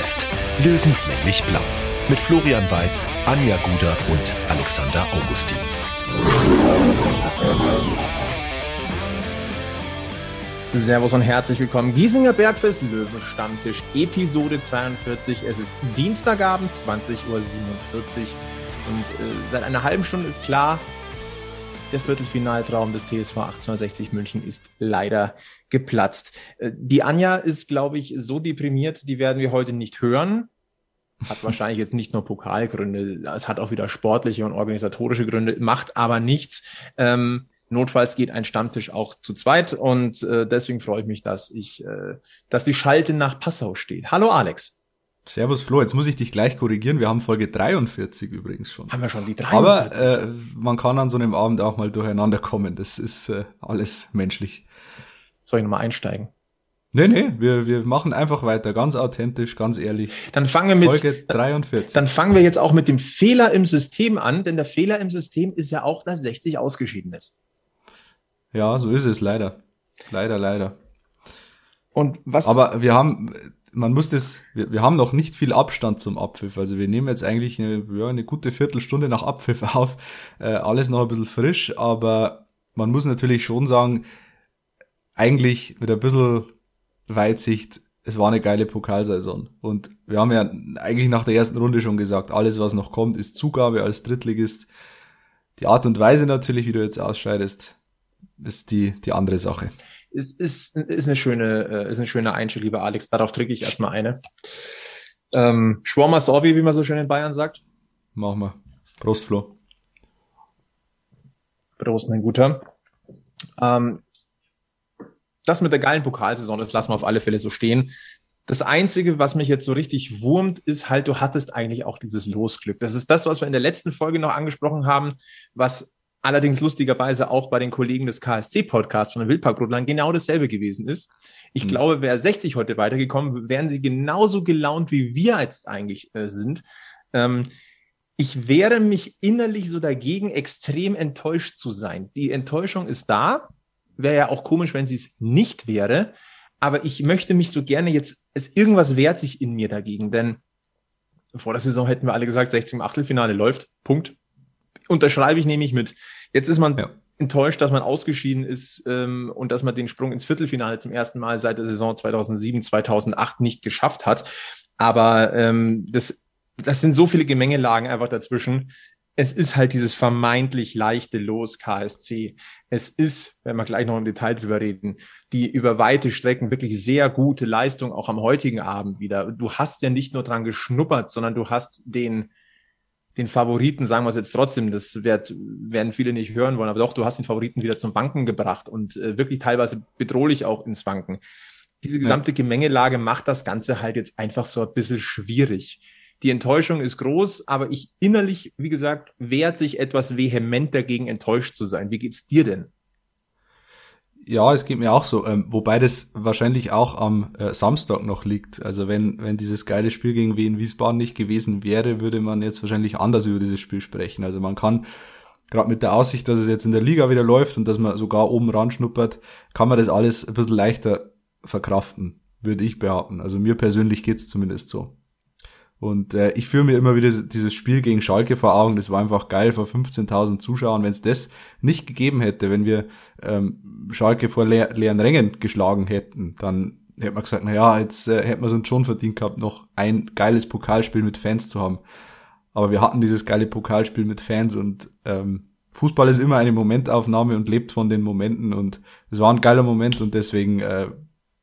Bergfest. Löwenslänglich blau. Mit Florian Weiß, Anja Guder und Alexander Augustin. Servus und herzlich willkommen. Giesinger Bergfest Löwen Stammtisch, Episode 42. Es ist Dienstagabend, 20.47 Uhr. Und äh, seit einer halben Stunde ist klar, der Viertelfinaltraum des TSV 1860 München ist leider geplatzt. Äh, die Anja ist, glaube ich, so deprimiert, die werden wir heute nicht hören. Hat wahrscheinlich jetzt nicht nur Pokalgründe, es hat auch wieder sportliche und organisatorische Gründe, macht aber nichts. Ähm, Notfalls geht ein Stammtisch auch zu zweit und äh, deswegen freue ich mich, dass ich, äh, dass die Schalte nach Passau steht. Hallo Alex. Servus Flo, jetzt muss ich dich gleich korrigieren. Wir haben Folge 43 übrigens schon. Haben wir schon die 43? Aber äh, man kann an so einem Abend auch mal durcheinander kommen. Das ist äh, alles menschlich. Soll ich nochmal einsteigen? Nee, nee, wir, wir machen einfach weiter, ganz authentisch, ganz ehrlich. Dann fangen wir mit Folge 43. Dann fangen wir jetzt auch mit dem Fehler im System an, denn der Fehler im System ist ja auch, dass 60 ausgeschieden ist. Ja, so ist es leider. Leider, leider. Und was? Aber wir haben, man muss das, wir, wir haben noch nicht viel Abstand zum Abpfiff. Also wir nehmen jetzt eigentlich eine, ja, eine gute Viertelstunde nach Abpfiff auf. Äh, alles noch ein bisschen frisch, aber man muss natürlich schon sagen, eigentlich mit ein bisschen Weitsicht, es war eine geile Pokalsaison. Und wir haben ja eigentlich nach der ersten Runde schon gesagt, alles was noch kommt, ist Zugabe als Drittligist. Die Art und Weise natürlich, wie du jetzt ausscheidest, ist die, die andere Sache. Ist, ist, ist eine schöne, äh, ist eine schöne Einstellung, lieber Alex. Darauf trinke ich erstmal eine. Ähm, Schwarmer Sorbi, wie man so schön in Bayern sagt. Machen wir. Prost, Flo. Prost, mein Guter. Ähm, das mit der geilen Pokalsaison, das lassen wir auf alle Fälle so stehen. Das Einzige, was mich jetzt so richtig wurmt, ist halt, du hattest eigentlich auch dieses Losglück. Das ist das, was wir in der letzten Folge noch angesprochen haben, was allerdings lustigerweise auch bei den Kollegen des KSC-Podcasts von den Wildparkbrudlern genau dasselbe gewesen ist. Ich mhm. glaube, wäre 60 heute weitergekommen, wären sie genauso gelaunt, wie wir jetzt eigentlich äh, sind. Ähm, ich wehre mich innerlich so dagegen, extrem enttäuscht zu sein. Die Enttäuschung ist da. Wäre ja auch komisch, wenn sie es nicht wäre. Aber ich möchte mich so gerne jetzt, es irgendwas wehrt sich in mir dagegen, denn vor der Saison hätten wir alle gesagt, 16 im Achtelfinale läuft. Punkt unterschreibe ich nämlich mit. Jetzt ist man ja. enttäuscht, dass man ausgeschieden ist ähm, und dass man den Sprung ins Viertelfinale zum ersten Mal seit der Saison 2007, 2008 nicht geschafft hat. Aber ähm, das, das sind so viele Gemengelagen einfach dazwischen. Es ist halt dieses vermeintlich leichte Los KSC. Es ist, wenn wir gleich noch im Detail drüber reden, die über weite Strecken wirklich sehr gute Leistung auch am heutigen Abend wieder. Du hast ja nicht nur dran geschnuppert, sondern du hast den den Favoriten, sagen wir es jetzt trotzdem, das wird, werden viele nicht hören wollen, aber doch, du hast den Favoriten wieder zum Wanken gebracht und äh, wirklich teilweise bedrohlich auch ins Wanken. Diese gesamte Gemengelage macht das Ganze halt jetzt einfach so ein bisschen schwierig. Die Enttäuschung ist groß, aber ich innerlich, wie gesagt, wehrt sich etwas vehement dagegen, enttäuscht zu sein. Wie geht's dir denn? Ja, es geht mir auch so, ähm, wobei das wahrscheinlich auch am äh, Samstag noch liegt. Also wenn, wenn dieses geile Spiel gegen Wien Wiesbaden nicht gewesen wäre, würde man jetzt wahrscheinlich anders über dieses Spiel sprechen. Also man kann, gerade mit der Aussicht, dass es jetzt in der Liga wieder läuft und dass man sogar oben ran schnuppert, kann man das alles ein bisschen leichter verkraften, würde ich behaupten. Also mir persönlich geht's zumindest so. Und äh, ich führe mir immer wieder dieses Spiel gegen Schalke vor Augen. Das war einfach geil vor 15.000 Zuschauern. Wenn es das nicht gegeben hätte, wenn wir ähm, Schalke vor leer, leeren Rängen geschlagen hätten, dann hätte man gesagt, na ja, jetzt äh, hätten wir es uns schon verdient gehabt, noch ein geiles Pokalspiel mit Fans zu haben. Aber wir hatten dieses geile Pokalspiel mit Fans und ähm, Fußball ist immer eine Momentaufnahme und lebt von den Momenten und es war ein geiler Moment und deswegen, äh,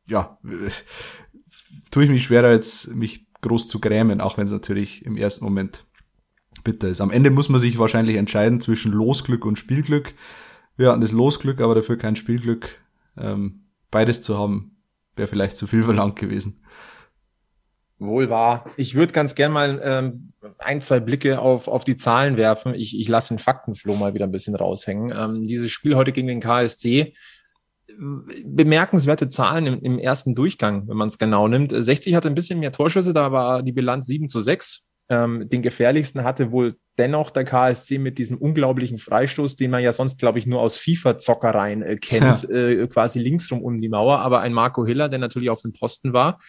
ja, tue ich mich schwerer jetzt, mich groß zu grämen, auch wenn es natürlich im ersten Moment bitter ist. Am Ende muss man sich wahrscheinlich entscheiden zwischen Losglück und Spielglück. Wir hatten das Losglück, aber dafür kein Spielglück. Ähm, beides zu haben, wäre vielleicht zu viel verlangt gewesen. Wohl wahr. Ich würde ganz gern mal ähm, ein, zwei Blicke auf, auf die Zahlen werfen. Ich, ich lasse den Faktenflow mal wieder ein bisschen raushängen. Ähm, dieses Spiel heute gegen den KSC bemerkenswerte Zahlen im, im ersten Durchgang, wenn man es genau nimmt. 60 hatte ein bisschen mehr Torschüsse, da war die Bilanz 7 zu 6. Ähm, den gefährlichsten hatte wohl dennoch der KSC mit diesem unglaublichen Freistoß, den man ja sonst, glaube ich, nur aus FIFA-Zockereien äh, kennt, ja. äh, quasi linksrum um die Mauer. Aber ein Marco Hiller, der natürlich auf dem Posten war.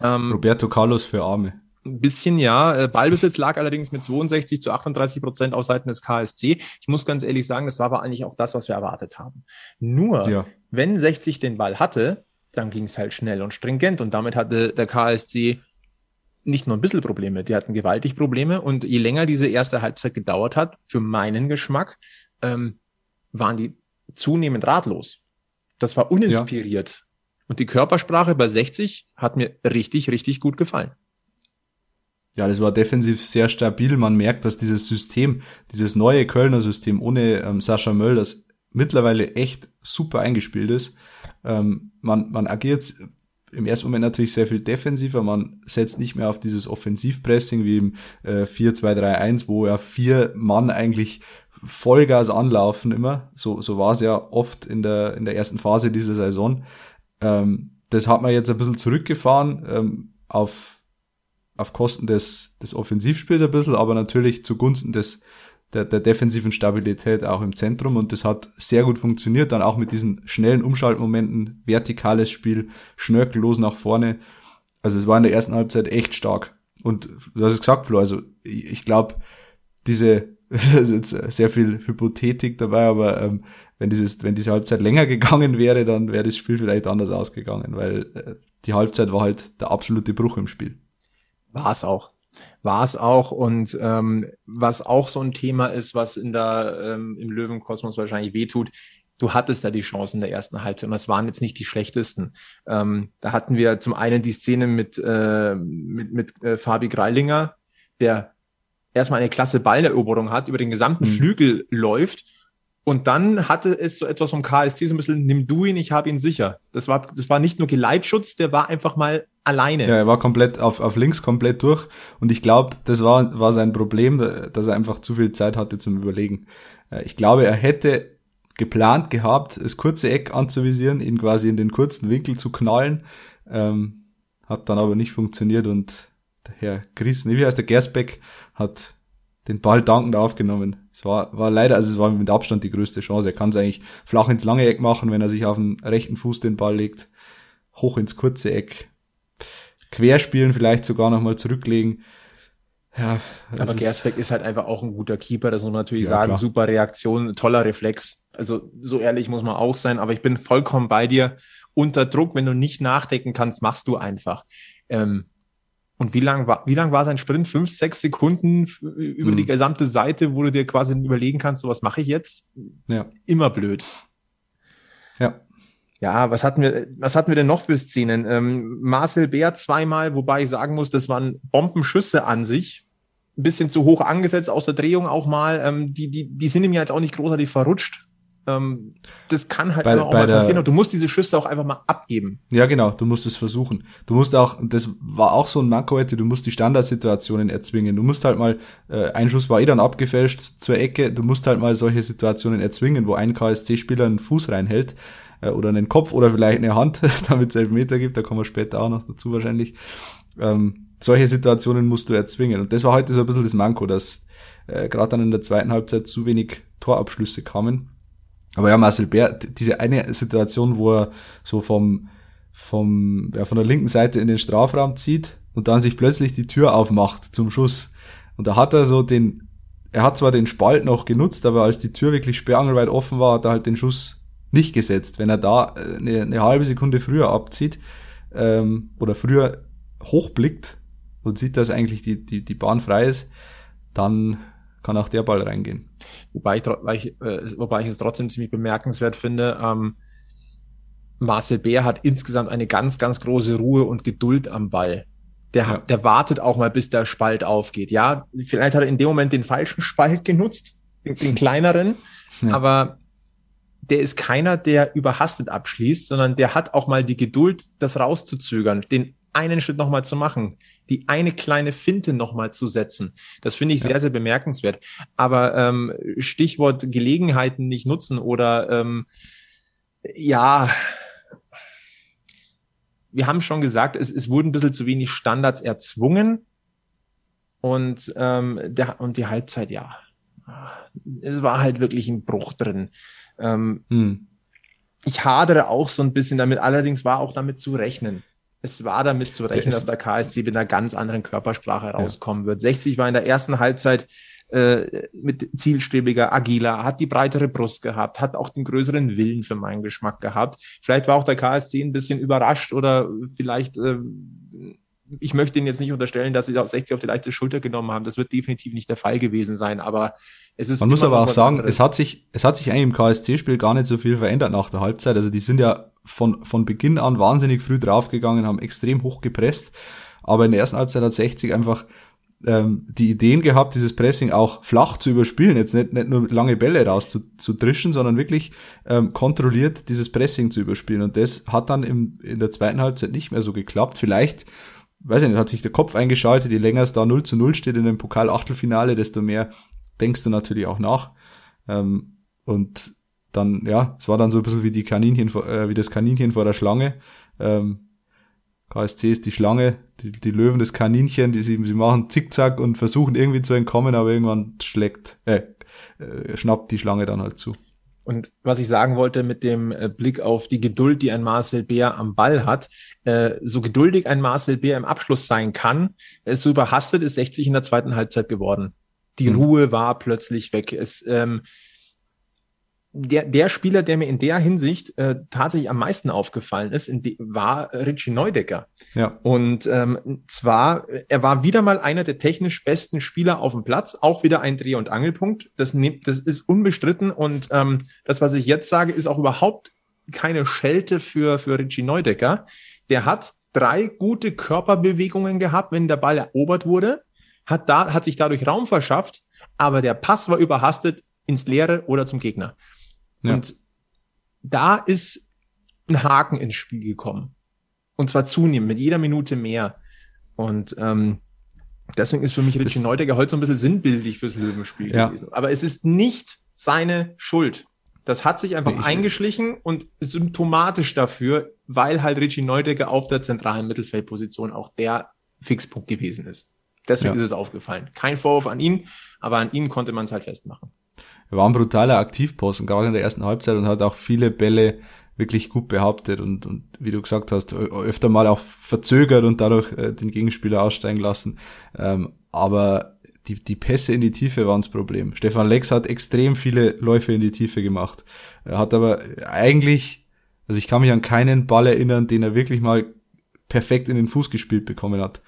Ähm, Roberto Carlos für Arme. Ein bisschen ja. Äh, Ballbesitz lag allerdings mit 62 zu 38 Prozent auf Seiten des KSC. Ich muss ganz ehrlich sagen, das war aber eigentlich auch das, was wir erwartet haben. Nur, ja. Wenn 60 den Ball hatte, dann ging es halt schnell und stringent und damit hatte der KSC nicht nur ein bisschen Probleme, die hatten gewaltig Probleme und je länger diese erste Halbzeit gedauert hat, für meinen Geschmack, ähm, waren die zunehmend ratlos. Das war uninspiriert. Ja. Und die Körpersprache bei 60 hat mir richtig, richtig gut gefallen. Ja, das war defensiv sehr stabil. Man merkt, dass dieses System, dieses neue Kölner System ohne ähm, Sascha Möll, das mittlerweile echt super eingespielt ist. Ähm, man, man agiert im ersten Moment natürlich sehr viel defensiver. Man setzt nicht mehr auf dieses Offensivpressing wie im äh, 4-2-3-1, wo ja vier Mann eigentlich Vollgas anlaufen immer. So, so war es ja oft in der, in der ersten Phase dieser Saison. Ähm, das hat man jetzt ein bisschen zurückgefahren ähm, auf auf Kosten des, des Offensivspiels ein bisschen, aber natürlich zugunsten des, der, der defensiven Stabilität auch im Zentrum und das hat sehr gut funktioniert, dann auch mit diesen schnellen Umschaltmomenten, vertikales Spiel, schnörkellos nach vorne. Also es war in der ersten Halbzeit echt stark. Und du hast es gesagt, Flo, also ich, glaube, diese, das ist jetzt sehr viel Hypothetik dabei, aber ähm, wenn dieses, wenn diese Halbzeit länger gegangen wäre, dann wäre das Spiel vielleicht anders ausgegangen, weil äh, die Halbzeit war halt der absolute Bruch im Spiel. War es auch. War es auch. Und ähm, was auch so ein Thema ist, was in der, ähm, im Löwenkosmos wahrscheinlich wehtut, du hattest da die Chancen der ersten Halbzeit und das waren jetzt nicht die schlechtesten. Ähm, da hatten wir zum einen die Szene mit, äh, mit, mit äh, Fabi Greilinger, der erstmal eine klasse Balleroberung hat, über den gesamten mhm. Flügel läuft und dann hatte es so etwas vom KSC so ein bisschen, nimm du ihn, ich habe ihn sicher. Das war, das war nicht nur Geleitschutz, der war einfach mal alleine. Ja, er war komplett auf, auf links komplett durch. Und ich glaube, das war, war sein Problem, dass er einfach zu viel Zeit hatte zum Überlegen. Äh, ich glaube, er hätte geplant gehabt, das kurze Eck anzuvisieren, ihn quasi in den kurzen Winkel zu knallen. Ähm, hat dann aber nicht funktioniert und der Herr Chris, nee, wie heißt der Gersbeck, hat den Ball dankend aufgenommen. Es war, war leider, also es war mit Abstand die größte Chance. Er kann es eigentlich flach ins lange Eck machen, wenn er sich auf den rechten Fuß den Ball legt, hoch ins kurze Eck, querspielen, vielleicht sogar nochmal zurücklegen. Ja, aber Gersbeck ist halt einfach auch ein guter Keeper, das muss man natürlich ja, sagen. Klar. Super Reaktion, toller Reflex. Also so ehrlich muss man auch sein, aber ich bin vollkommen bei dir. Unter Druck, wenn du nicht nachdenken kannst, machst du einfach. Ähm, und wie lang war, wie lang war sein Sprint? Fünf, sechs Sekunden über mhm. die gesamte Seite, wo du dir quasi überlegen kannst, so was mache ich jetzt? Ja. Immer blöd. Ja. Ja, was hatten wir, was hatten wir denn noch für Szenen? Ähm, Marcel Bär zweimal, wobei ich sagen muss, das waren Bombenschüsse an sich. Ein bisschen zu hoch angesetzt aus der Drehung auch mal. Ähm, die, die, die sind ihm ja jetzt auch nicht großartig verrutscht. Ähm, das kann halt bei, auch mal passieren und du musst diese Schüsse auch einfach mal abgeben. Ja, genau, du musst es versuchen. Du musst auch, das war auch so ein Manko heute, du musst die Standardsituationen erzwingen. Du musst halt mal, äh, ein Schuss war eh dann abgefälscht zur Ecke, du musst halt mal solche Situationen erzwingen, wo ein KSC-Spieler einen Fuß reinhält äh, oder einen Kopf oder vielleicht eine Hand, damit es Elfmeter gibt, da kommen wir später auch noch dazu wahrscheinlich. Ähm, solche Situationen musst du erzwingen. Und das war heute so ein bisschen das Manko, dass äh, gerade dann in der zweiten Halbzeit zu wenig Torabschlüsse kamen. Aber ja, Marcel Bär, diese eine Situation, wo er so vom, vom, ja, von der linken Seite in den Strafraum zieht und dann sich plötzlich die Tür aufmacht zum Schuss. Und da hat er so den, er hat zwar den Spalt noch genutzt, aber als die Tür wirklich sperrangelweit offen war, hat er halt den Schuss nicht gesetzt. Wenn er da äh, eine, eine halbe Sekunde früher abzieht ähm, oder früher hochblickt und sieht, dass eigentlich die, die, die Bahn frei ist, dann kann auch der Ball reingehen. Wobei ich, wobei ich, äh, wobei ich es trotzdem ziemlich bemerkenswert finde, ähm, Marcel Bär hat insgesamt eine ganz, ganz große Ruhe und Geduld am Ball. Der, ja. der wartet auch mal, bis der Spalt aufgeht. Ja, vielleicht hat er in dem Moment den falschen Spalt genutzt, den, den kleineren, ja. aber der ist keiner, der überhastet abschließt, sondern der hat auch mal die Geduld, das rauszuzögern, den einen Schritt nochmal zu machen, die eine kleine Finte nochmal zu setzen. Das finde ich ja. sehr, sehr bemerkenswert. Aber ähm, Stichwort Gelegenheiten nicht nutzen oder ähm, ja, wir haben schon gesagt, es, es wurden ein bisschen zu wenig Standards erzwungen. Und, ähm, der, und die Halbzeit, ja. Es war halt wirklich ein Bruch drin. Ähm, hm. Ich hadere auch so ein bisschen damit, allerdings war auch damit zu rechnen. es war damit zu rechnen, dass der KSC mit einer ganz anderen Körpersprache rauskommen ja. wird. 60 war in der ersten Halbzeit äh, mit zielstrebiger, agiler, hat die breitere Brust gehabt, hat auch den größeren Willen für meinen Geschmack gehabt. Vielleicht war auch der KSC ein bisschen überrascht oder vielleicht äh, ich möchte Ihnen jetzt nicht unterstellen, dass sie auch 60 auf die leichte Schulter genommen haben. Das wird definitiv nicht der Fall gewesen sein, aber. Man muss aber auch sagen, es hat sich, es hat sich eigentlich im KSC-Spiel gar nicht so viel verändert nach der Halbzeit. Also die sind ja von, von Beginn an wahnsinnig früh draufgegangen, haben extrem hoch gepresst. Aber in der ersten Halbzeit hat 60 einfach ähm, die Ideen gehabt, dieses Pressing auch flach zu überspielen, jetzt nicht, nicht nur lange Bälle raus zu, zu drischen, sondern wirklich ähm, kontrolliert dieses Pressing zu überspielen. Und das hat dann im, in der zweiten Halbzeit nicht mehr so geklappt. Vielleicht weiß ich nicht, hat sich der Kopf eingeschaltet, je länger es da 0 zu 0 steht in dem Pokal-Achtelfinale, desto mehr denkst du natürlich auch nach. Ähm, und dann, ja, es war dann so ein bisschen wie die Kaninchen, äh, wie das Kaninchen vor der Schlange. Ähm, KSC ist die Schlange, die, die Löwen das Kaninchen, die sie, sie machen Zickzack und versuchen irgendwie zu entkommen, aber irgendwann schlägt, äh, äh, schnappt die Schlange dann halt zu. Und was ich sagen wollte mit dem äh, Blick auf die Geduld, die ein Marcel Bär am Ball hat, äh, so geduldig ein Marcel Bär im Abschluss sein kann, so überhastet ist 60 in der zweiten Halbzeit geworden. Die mhm. Ruhe war plötzlich weg. Es, ähm, der, der Spieler, der mir in der Hinsicht äh, tatsächlich am meisten aufgefallen ist, de, war Richie Neudecker. Ja. Und ähm, zwar, er war wieder mal einer der technisch besten Spieler auf dem Platz, auch wieder ein Dreh- und Angelpunkt. Das, nimmt, das ist unbestritten und ähm, das, was ich jetzt sage, ist auch überhaupt keine Schelte für, für Richie Neudecker. Der hat drei gute Körperbewegungen gehabt, wenn der Ball erobert wurde, hat, da, hat sich dadurch Raum verschafft, aber der Pass war überhastet ins Leere oder zum Gegner. Ja. Und da ist ein Haken ins Spiel gekommen. Und zwar zunehmend, mit jeder Minute mehr. Und ähm, deswegen ist für mich Richie Neudegger heute so ein bisschen sinnbildlich fürs Löwenspiel ja. gewesen. Aber es ist nicht seine Schuld. Das hat sich einfach nee, eingeschlichen und symptomatisch dafür, weil halt Richie Neudegger auf der zentralen Mittelfeldposition auch der Fixpunkt gewesen ist. Deswegen ja. ist es aufgefallen. Kein Vorwurf an ihn, aber an ihn konnte man es halt festmachen er war ein brutaler Aktivposten, gerade in der ersten Halbzeit und hat auch viele Bälle wirklich gut behauptet und, und wie du gesagt hast, öfter mal auch verzögert und dadurch äh, den Gegenspieler aussteigen lassen. Ähm, aber die, die Pässe in die Tiefe waren das Problem. Stefan Lex hat extrem viele Läufe in die Tiefe gemacht. Er hat aber eigentlich, also ich kann mich an keinen Ball erinnern, den er wirklich mal perfekt in den Fuß gespielt bekommen hat.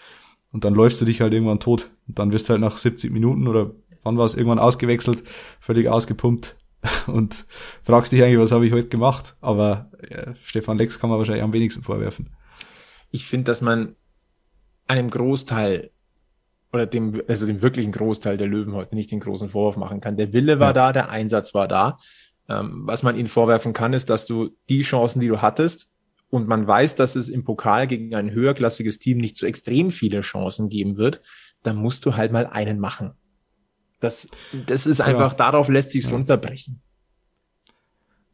Und dann läufst du dich halt irgendwann tot. Und dann wirst du halt nach 70 Minuten oder wann war es irgendwann ausgewechselt, völlig ausgepumpt und fragst dich eigentlich, was habe ich heute gemacht? Aber ja, Stefan Lex kann man wahrscheinlich am wenigsten vorwerfen. Ich finde, dass man einem Großteil oder dem, also dem wirklichen Großteil der Löwen heute nicht den großen Vorwurf machen kann. Der Wille war ja. da, der Einsatz war da. Ähm, was man ihnen vorwerfen kann, ist, dass du die Chancen, die du hattest, und man weiß, dass es im Pokal gegen ein höherklassiges Team nicht so extrem viele Chancen geben wird, dann musst du halt mal einen machen. Das, das ist einfach, ja. darauf lässt sich's ja. runterbrechen.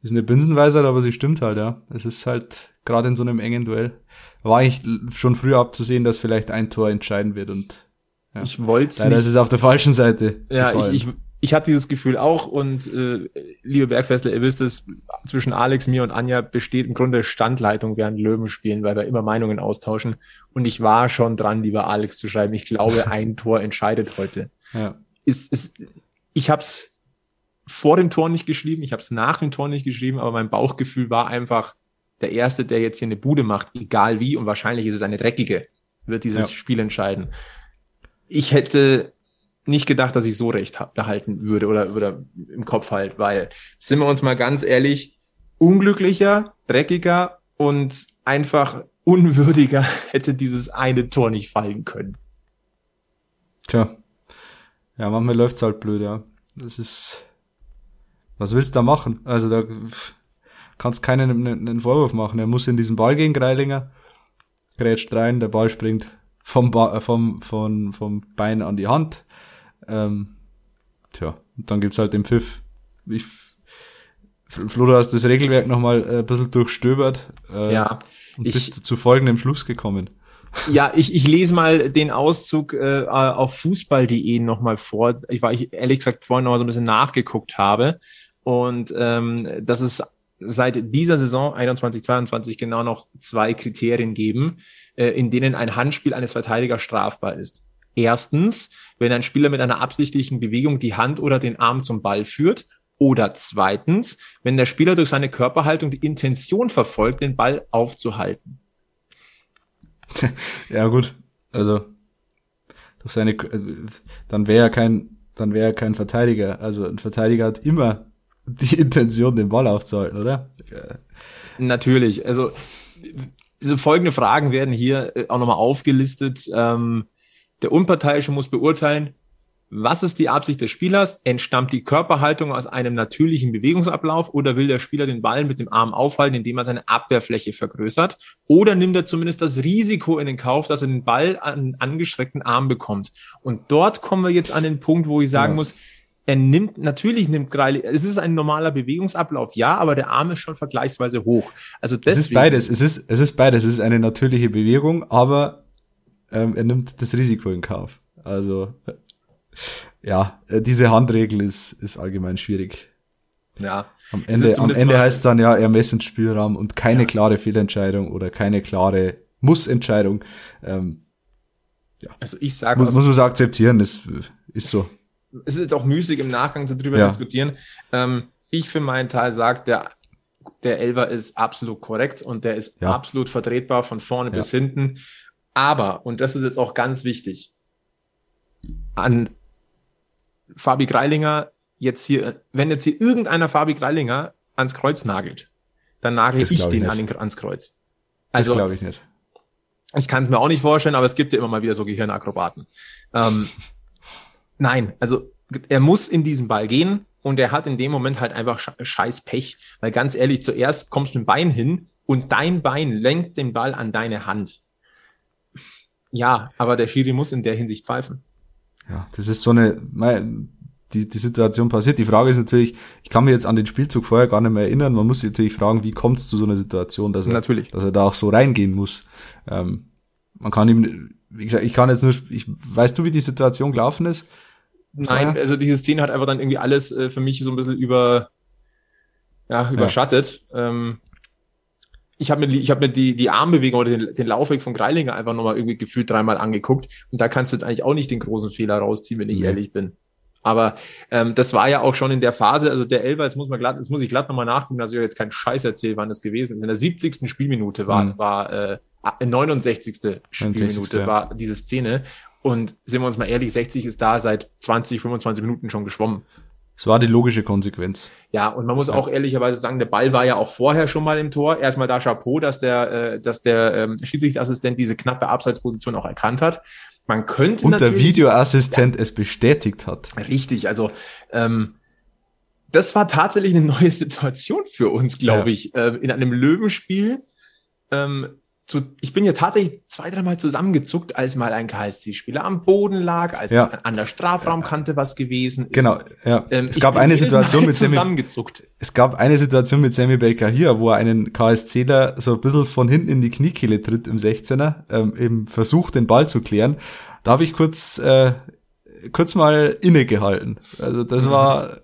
Ist eine Binsenweisheit, aber sie stimmt halt, ja. Es ist halt gerade in so einem engen Duell. War ich schon früher abzusehen, dass vielleicht ein Tor entscheiden wird und ja. ich wollte Leider nicht. ist es auf der falschen Seite. Ja, gefallen. ich, ich, ich hatte dieses Gefühl auch und äh, liebe Bergfestler, ihr wisst es, zwischen Alex, mir und Anja besteht im Grunde Standleitung während Löwen spielen, weil wir immer Meinungen austauschen. Und ich war schon dran, lieber Alex zu schreiben. Ich glaube, ein Tor entscheidet heute. Ja ist, ist ich habe es vor dem Tor nicht geschrieben, ich habe es nach dem Tor nicht geschrieben, aber mein Bauchgefühl war einfach, der Erste, der jetzt hier eine Bude macht, egal wie, und wahrscheinlich ist es eine dreckige, wird dieses ja. Spiel entscheiden. Ich hätte nicht gedacht, dass ich so recht behalten würde oder, oder im Kopf halt, weil, sind wir uns mal ganz ehrlich, unglücklicher, dreckiger und einfach unwürdiger hätte dieses eine Tor nicht fallen können. Tja, ja, manchmal läuft's halt blöd, ja. Das ist, was willst du da machen? Also da kannst keinen einen Vorwurf machen. Er muss in diesen Ball gehen, Greilinger, grätscht rein, der Ball springt vom, ba vom, vom, vom Bein an die Hand. Ähm, tja, und dann gibt's halt den Pfiff. Ich, Flo, du hast das Regelwerk nochmal äh, ein bisschen durchstöbert äh, ja, und ich, bist zu folgendem Schluss gekommen. Ja, ich, ich lese mal den Auszug äh, auf fußball.de nochmal vor, ich, weil ich ehrlich gesagt vorhin noch mal so ein bisschen nachgeguckt habe. Und ähm, das ist seit dieser Saison 21-22 genau noch zwei Kriterien geben, äh, in denen ein Handspiel eines Verteidigers strafbar ist. Erstens, wenn ein Spieler mit einer absichtlichen Bewegung die Hand oder den Arm zum Ball führt. Oder zweitens, wenn der Spieler durch seine Körperhaltung die Intention verfolgt, den Ball aufzuhalten. Ja gut, also durch seine, dann wäre er kein, dann wäre er kein Verteidiger. Also ein Verteidiger hat immer die Intention, den Ball aufzuhalten, oder? Natürlich. Also diese folgende Fragen werden hier äh, auch nochmal aufgelistet. Ähm, der Unparteiische muss beurteilen, was ist die Absicht des Spielers? Entstammt die Körperhaltung aus einem natürlichen Bewegungsablauf oder will der Spieler den Ball mit dem Arm aufhalten, indem er seine Abwehrfläche vergrößert? Oder nimmt er zumindest das Risiko in den Kauf, dass er den Ball an angestreckten Arm bekommt? Und dort kommen wir jetzt an den Punkt, wo ich sagen ja. muss, er nimmt, natürlich nimmt Greili, es ist ein normaler Bewegungsablauf, ja, aber der Arm ist schon vergleichsweise hoch. Also deswegen, es ist beides, es ist, es ist beides, es ist eine natürliche Bewegung, aber ähm, er nimmt das Risiko in Kauf. Also ja, äh, diese Handregel ist, ist allgemein schwierig. Ja. Am Ende, am Ende heißt es dann ja Ermessensspielraum und keine ja. klare Fehlentscheidung oder keine klare Mussentscheidung. Ähm, ja. Also ich sage, muss, muss man so akzeptieren, ist, ist so. Es ist jetzt auch müßig im Nachgang darüber ja. diskutieren. Ähm, ich für meinen Teil sage, der der Elver ist absolut korrekt und der ist ja. absolut vertretbar von vorne bis hinten. Aber, und das ist jetzt auch ganz wichtig, an Fabi Greilinger jetzt hier, wenn jetzt hier irgendeiner Fabi Greilinger ans Kreuz nagelt, dann nagel ich den ich an den, ans Kreuz. Also, das glaube ich nicht. Ich kann es mir auch nicht vorstellen, aber es gibt ja immer mal wieder so Gehirnakrobaten. Ähm, nein, also er muss in diesen Ball gehen und er hat in dem Moment halt einfach scheiß Pech, weil ganz ehrlich, zuerst kommst du mit dem Bein hin und dein Bein lenkt den Ball an deine Hand. Ja, aber der Schiri muss in der Hinsicht pfeifen. Ja, das ist so eine, die, die Situation passiert. Die Frage ist natürlich, ich kann mir jetzt an den Spielzug vorher gar nicht mehr erinnern. Man muss sich natürlich fragen, wie kommt es zu so einer Situation, dass er, natürlich. dass er da auch so reingehen muss. Ähm, man kann ihm, wie gesagt, ich kann jetzt nur, ich, weißt du, wie die Situation gelaufen ist? Nein, vorher? also diese Szene hat einfach dann irgendwie alles äh, für mich so ein bisschen über, ja, überschattet. Ja. Ähm, ich habe mir, ich hab mir die, die Armbewegung oder den, den Laufweg von Greilinger einfach nochmal irgendwie gefühlt dreimal angeguckt. Und da kannst du jetzt eigentlich auch nicht den großen Fehler rausziehen, wenn ich nee. ehrlich bin. Aber ähm, das war ja auch schon in der Phase, also der Elfer, jetzt muss man glatt, jetzt muss ich glatt nochmal nachgucken, dass ich euch jetzt keinen Scheiß erzähle, wann das gewesen ist. In der 70. Spielminute war, mhm. war äh, 69. Spielminute 60. war diese Szene. Und sind wir uns mal ehrlich, 60 ist da seit 20, 25 Minuten schon geschwommen. Es war die logische Konsequenz. Ja, und man muss ja. auch ehrlicherweise sagen, der Ball war ja auch vorher schon mal im Tor. Erstmal da Chapeau, dass der, äh, dass der ähm, Schiedsrichterassistent diese knappe Abseitsposition auch erkannt hat. Man könnte und der Videoassistent ja, es bestätigt hat. Richtig, also ähm, das war tatsächlich eine neue Situation für uns, glaube ja. ich, äh, in einem Löwenspiel. Ähm, zu, ich bin ja tatsächlich zwei, dreimal zusammengezuckt, als mal ein KSC-Spieler am Boden lag, als ja. an der Strafraumkante was gewesen ist. Genau, ja. Ähm, es gab eine Situation mit Sammy, es gab eine Situation mit Sammy Baker hier, wo er einen KSCler so ein bisschen von hinten in die Kniekehle tritt im 16er, ähm, im Versuch, den Ball zu klären. Da habe ich kurz, äh, kurz mal innegehalten. Also das mhm. war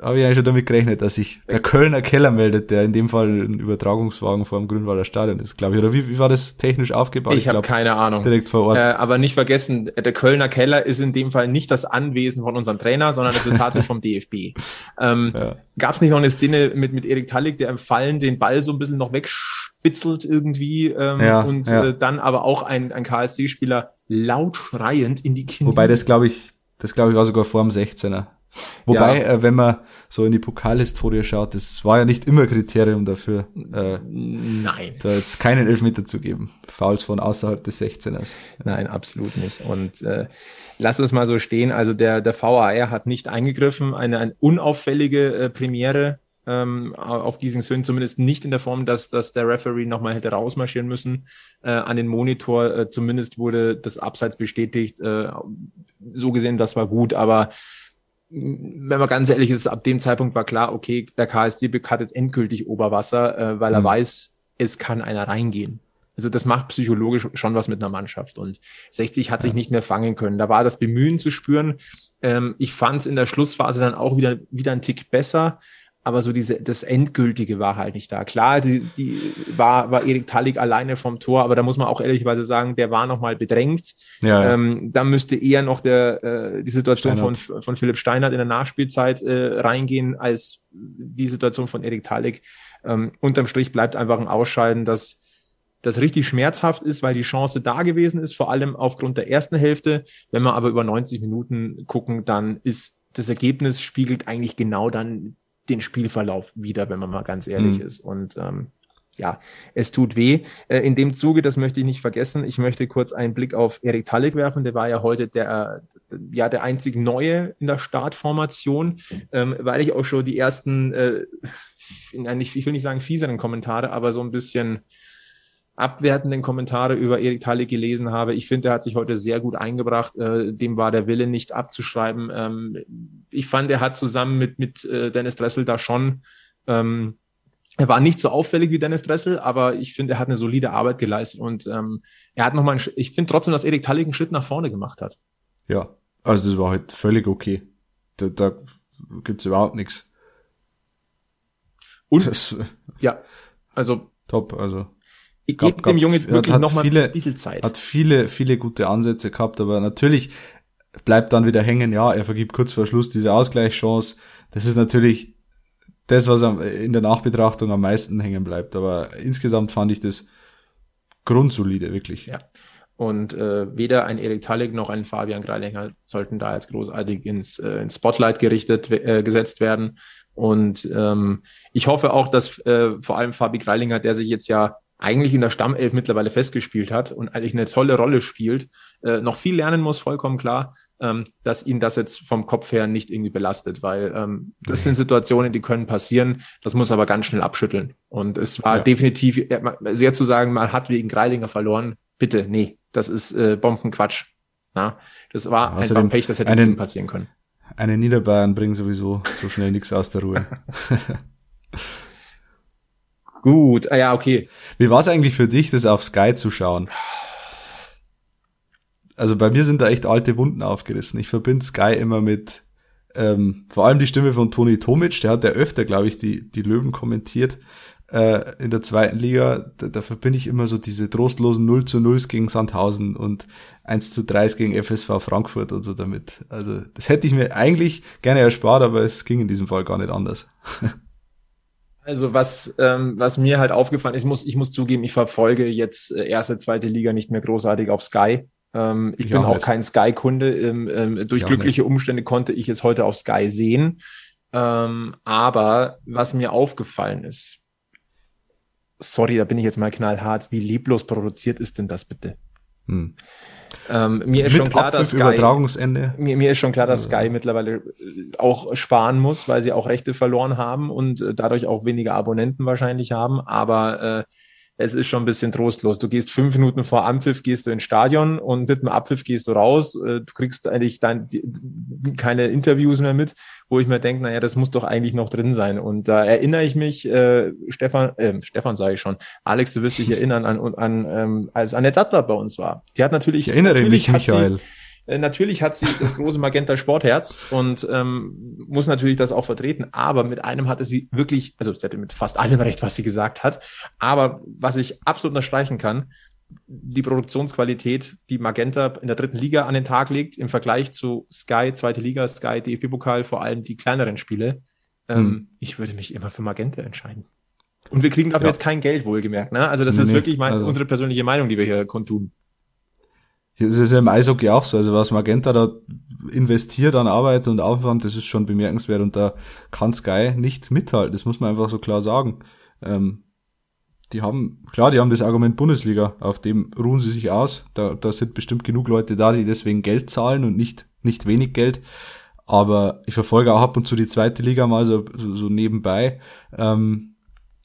habe ich eigentlich schon damit gerechnet, dass sich der Kölner Keller meldet, der in dem Fall ein Übertragungswagen vor dem Grünwalder Stadion ist, glaube ich. Oder wie, wie war das technisch aufgebaut? Ich, ich habe keine Ahnung. Direkt vor Ort. Äh, aber nicht vergessen, der Kölner Keller ist in dem Fall nicht das Anwesen von unserem Trainer, sondern es ist tatsächlich vom DFB. Ähm, ja. Gab es nicht noch eine Szene mit, mit Erik Tallig, der im Fallen den Ball so ein bisschen noch wegspitzelt irgendwie ähm, ja, und ja. Äh, dann aber auch ein, ein KSC-Spieler laut schreiend in die Knie. Wobei das, glaube ich, das glaube ich war sogar vor dem 16er. Wobei, ja. äh, wenn man so in die Pokalhistorie schaut, das war ja nicht immer Kriterium dafür, äh, Nein. da jetzt keinen Elfmeter zu geben. Fouls von außerhalb des 16ers. Nein, absolut nicht. Und äh, lass uns mal so stehen. Also der, der VAR hat nicht eingegriffen, eine, eine unauffällige äh, Premiere ähm, auf diesen Söhnen, zumindest nicht in der Form, dass, dass der Referee nochmal hätte rausmarschieren müssen äh, an den Monitor. Äh, zumindest wurde das Abseits bestätigt. Äh, so gesehen, das war gut, aber wenn man ganz ehrlich ist, ab dem Zeitpunkt war klar, okay, der KSD hat jetzt endgültig Oberwasser, äh, weil er mhm. weiß, es kann einer reingehen. Also das macht psychologisch schon was mit einer Mannschaft. Und 60 hat sich nicht mehr fangen können. Da war das Bemühen zu spüren. Ähm, ich fand es in der Schlussphase dann auch wieder, wieder ein Tick besser. Aber so diese, das Endgültige war halt nicht da. Klar, die, die war, war Erik Tallig alleine vom Tor, aber da muss man auch ehrlicherweise sagen, der war nochmal bedrängt. Ja. Ähm, da müsste eher noch der, äh, die Situation von, von Philipp Steinert in der Nachspielzeit äh, reingehen, als die Situation von Erik Tallig. Ähm, unterm Strich bleibt einfach ein Ausscheiden, dass das richtig schmerzhaft ist, weil die Chance da gewesen ist, vor allem aufgrund der ersten Hälfte. Wenn wir aber über 90 Minuten gucken, dann ist das Ergebnis spiegelt eigentlich genau dann den Spielverlauf wieder, wenn man mal ganz ehrlich mhm. ist. Und ähm, ja, es tut weh. Äh, in dem Zuge, das möchte ich nicht vergessen, ich möchte kurz einen Blick auf Erik Tallig werfen. Der war ja heute der, äh, ja, der einzig Neue in der Startformation, ähm, weil ich auch schon die ersten, äh, ich will nicht sagen fieseren Kommentare, aber so ein bisschen abwertenden Kommentare über Erik Tallig gelesen habe. Ich finde, er hat sich heute sehr gut eingebracht. Äh, dem war der Wille nicht abzuschreiben. Ähm, ich fand, er hat zusammen mit, mit äh, Dennis Dressel da schon, ähm, er war nicht so auffällig wie Dennis Dressel, aber ich finde, er hat eine solide Arbeit geleistet und ähm, er hat nochmal, ich finde trotzdem, dass Erik Tallig einen Schritt nach vorne gemacht hat. Ja, also das war halt völlig okay. Da, da gibt's überhaupt nichts. Und, das, ja, also. Top, also ich gebe dem Jungen wirklich nochmal ein bisschen Zeit. Hat viele, viele gute Ansätze gehabt, aber natürlich bleibt dann wieder hängen, ja, er vergibt kurz vor Schluss diese Ausgleichschance. Das ist natürlich das, was in der Nachbetrachtung am meisten hängen bleibt. Aber insgesamt fand ich das grundsolide, wirklich. Ja. Und äh, weder ein Erik Tallig noch ein Fabian Greilinger sollten da jetzt großartig ins, äh, ins Spotlight gerichtet äh, gesetzt werden. Und ähm, ich hoffe auch, dass äh, vor allem Fabi Greilinger, der sich jetzt ja eigentlich in der Stammelf mittlerweile festgespielt hat und eigentlich eine tolle Rolle spielt, äh, noch viel lernen muss, vollkommen klar, ähm, dass ihn das jetzt vom Kopf her nicht irgendwie belastet, weil ähm, das sind Situationen, die können passieren, das muss aber ganz schnell abschütteln. Und es war ja. definitiv, sehr zu sagen, man hat wegen Greilinger verloren, bitte, nee, das ist äh, Bombenquatsch. Na, das war Außerdem einfach Pech, das hätte einen, passieren können. Eine Niederbayern bringen sowieso so schnell nichts aus der Ruhe. Gut, ah, ja, okay. Wie war es eigentlich für dich, das auf Sky zu schauen? Also bei mir sind da echt alte Wunden aufgerissen. Ich verbinde Sky immer mit ähm, vor allem die Stimme von Toni Tomic, der hat ja öfter, glaube ich, die, die Löwen kommentiert äh, in der zweiten Liga. Da, da verbinde ich immer so diese trostlosen 0 zu 0 gegen Sandhausen und 1 zu 3 gegen FSV Frankfurt und so damit. Also das hätte ich mir eigentlich gerne erspart, aber es ging in diesem Fall gar nicht anders. Also was, ähm, was mir halt aufgefallen ist, ich muss, ich muss zugeben, ich verfolge jetzt äh, erste, zweite Liga nicht mehr großartig auf Sky. Ähm, ich, ich bin auch, auch kein Sky-Kunde. Ähm, ähm, durch glückliche nicht. Umstände konnte ich es heute auf Sky sehen. Ähm, aber was mir aufgefallen ist, sorry, da bin ich jetzt mal knallhart, wie lieblos produziert ist denn das bitte? Hm. Ähm, mir ist klar, dass Sky. Mir, mir ist schon klar, dass Sky mittlerweile äh, auch sparen muss, weil sie auch Rechte verloren haben und äh, dadurch auch weniger Abonnenten wahrscheinlich haben. Aber äh, es ist schon ein bisschen trostlos. Du gehst fünf Minuten vor Anpfiff, gehst du ins Stadion und mit dem Abpfiff gehst du raus. Äh, du kriegst eigentlich dein, keine Interviews mehr mit, wo ich mir denke, naja, das muss doch eigentlich noch drin sein. Und da erinnere ich mich, äh, Stefan, äh, Stefan sage ich schon, Alex, du wirst dich erinnern an, an ähm, als Annette Sattler bei uns war. Die hat natürlich, ich erinnere natürlich mich, Michael. Sie, natürlich hat sie das große Magenta Sportherz und ähm, muss natürlich das auch vertreten, aber mit einem hatte sie wirklich, also sie hatte mit fast allem recht, was sie gesagt hat, aber was ich absolut unterstreichen kann, die Produktionsqualität, die Magenta in der dritten Liga an den Tag legt, im Vergleich zu Sky, zweite Liga, Sky, DFB-Pokal, vor allem die kleineren Spiele, ähm, hm. ich würde mich immer für Magenta entscheiden. Und wir kriegen dafür ja. jetzt kein Geld, wohlgemerkt. Ne? Also das nee, ist wirklich mein, also. unsere persönliche Meinung, die wir hier kundtun. Das ist ja im Eishockey auch so. Also was Magenta da investiert an Arbeit und Aufwand, das ist schon bemerkenswert und da kann Sky nicht mithalten. Das muss man einfach so klar sagen. Ähm, die haben, klar, die haben das Argument Bundesliga, auf dem ruhen sie sich aus. Da, da sind bestimmt genug Leute da, die deswegen Geld zahlen und nicht, nicht wenig Geld. Aber ich verfolge auch ab und zu die zweite Liga mal so, so, so nebenbei. Ähm,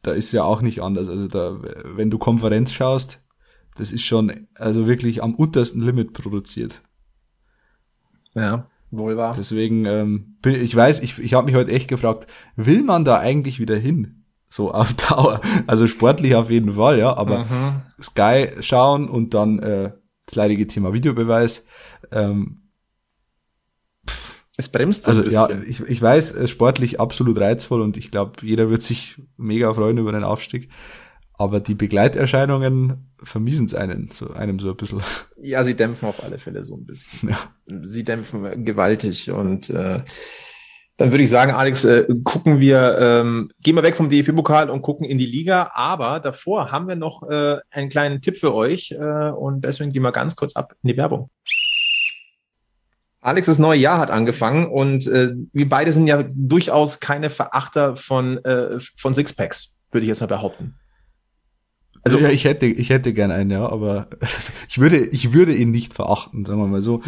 da ist ja auch nicht anders. Also da, wenn du Konferenz schaust, das ist schon also wirklich am untersten Limit produziert. Ja, wohl wahr. Deswegen, ähm, bin, ich weiß, ich, ich habe mich heute echt gefragt, will man da eigentlich wieder hin? So auf Dauer. Also sportlich auf jeden Fall, ja, aber mhm. Sky schauen und dann äh, das leidige Thema Videobeweis. Ähm, Es bremst so also, ein bisschen. Ja, ich, ich weiß, sportlich absolut reizvoll und ich glaube, jeder wird sich mega freuen über den Aufstieg. Aber die Begleiterscheinungen vermiesen es einen, so, einem so ein bisschen. Ja, sie dämpfen auf alle Fälle so ein bisschen. Ja. Sie dämpfen gewaltig und äh, dann würde ich sagen, Alex, äh, gucken wir, ähm, gehen wir weg vom DFB-Pokal und gucken in die Liga. Aber davor haben wir noch äh, einen kleinen Tipp für euch äh, und deswegen gehen wir ganz kurz ab in die Werbung. Alex, das neue Jahr hat angefangen und äh, wir beide sind ja durchaus keine Verachter von, äh, von Sixpacks, würde ich jetzt mal behaupten. Also ja, ich hätte, ich hätte gern einen, ja, aber ich würde, ich würde ihn nicht verachten, sagen wir mal so.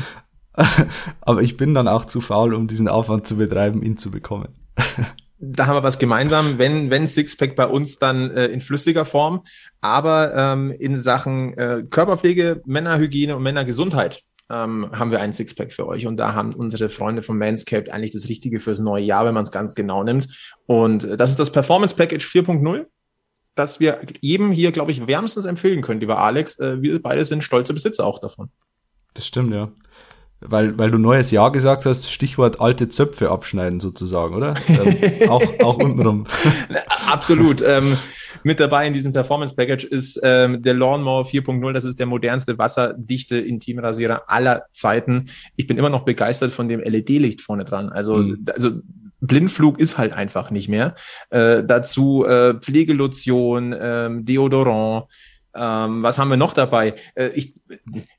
aber ich bin dann auch zu faul, um diesen Aufwand zu betreiben, ihn zu bekommen. da haben wir was gemeinsam, wenn, wenn Sixpack bei uns dann äh, in flüssiger Form, aber ähm, in Sachen äh, Körperpflege, Männerhygiene und Männergesundheit ähm, haben wir einen Sixpack für euch. Und da haben unsere Freunde von Manscaped eigentlich das Richtige fürs neue Jahr, wenn man es ganz genau nimmt. Und äh, das ist das Performance Package 4.0 das wir jedem hier, glaube ich, wärmstens empfehlen können, lieber Alex. Äh, wir beide sind stolze Besitzer auch davon. Das stimmt, ja. Weil, weil du neues Jahr gesagt hast, Stichwort alte Zöpfe abschneiden sozusagen, oder? ähm, auch, auch untenrum. Absolut. Ähm, mit dabei in diesem Performance Package ist ähm, der Lawnmower 4.0. Das ist der modernste wasserdichte Intimrasierer aller Zeiten. Ich bin immer noch begeistert von dem LED-Licht vorne dran. Also, mhm. also Blindflug ist halt einfach nicht mehr. Äh, dazu äh, Pflegelotion, ähm, Deodorant. Ähm, was haben wir noch dabei? Äh, ich,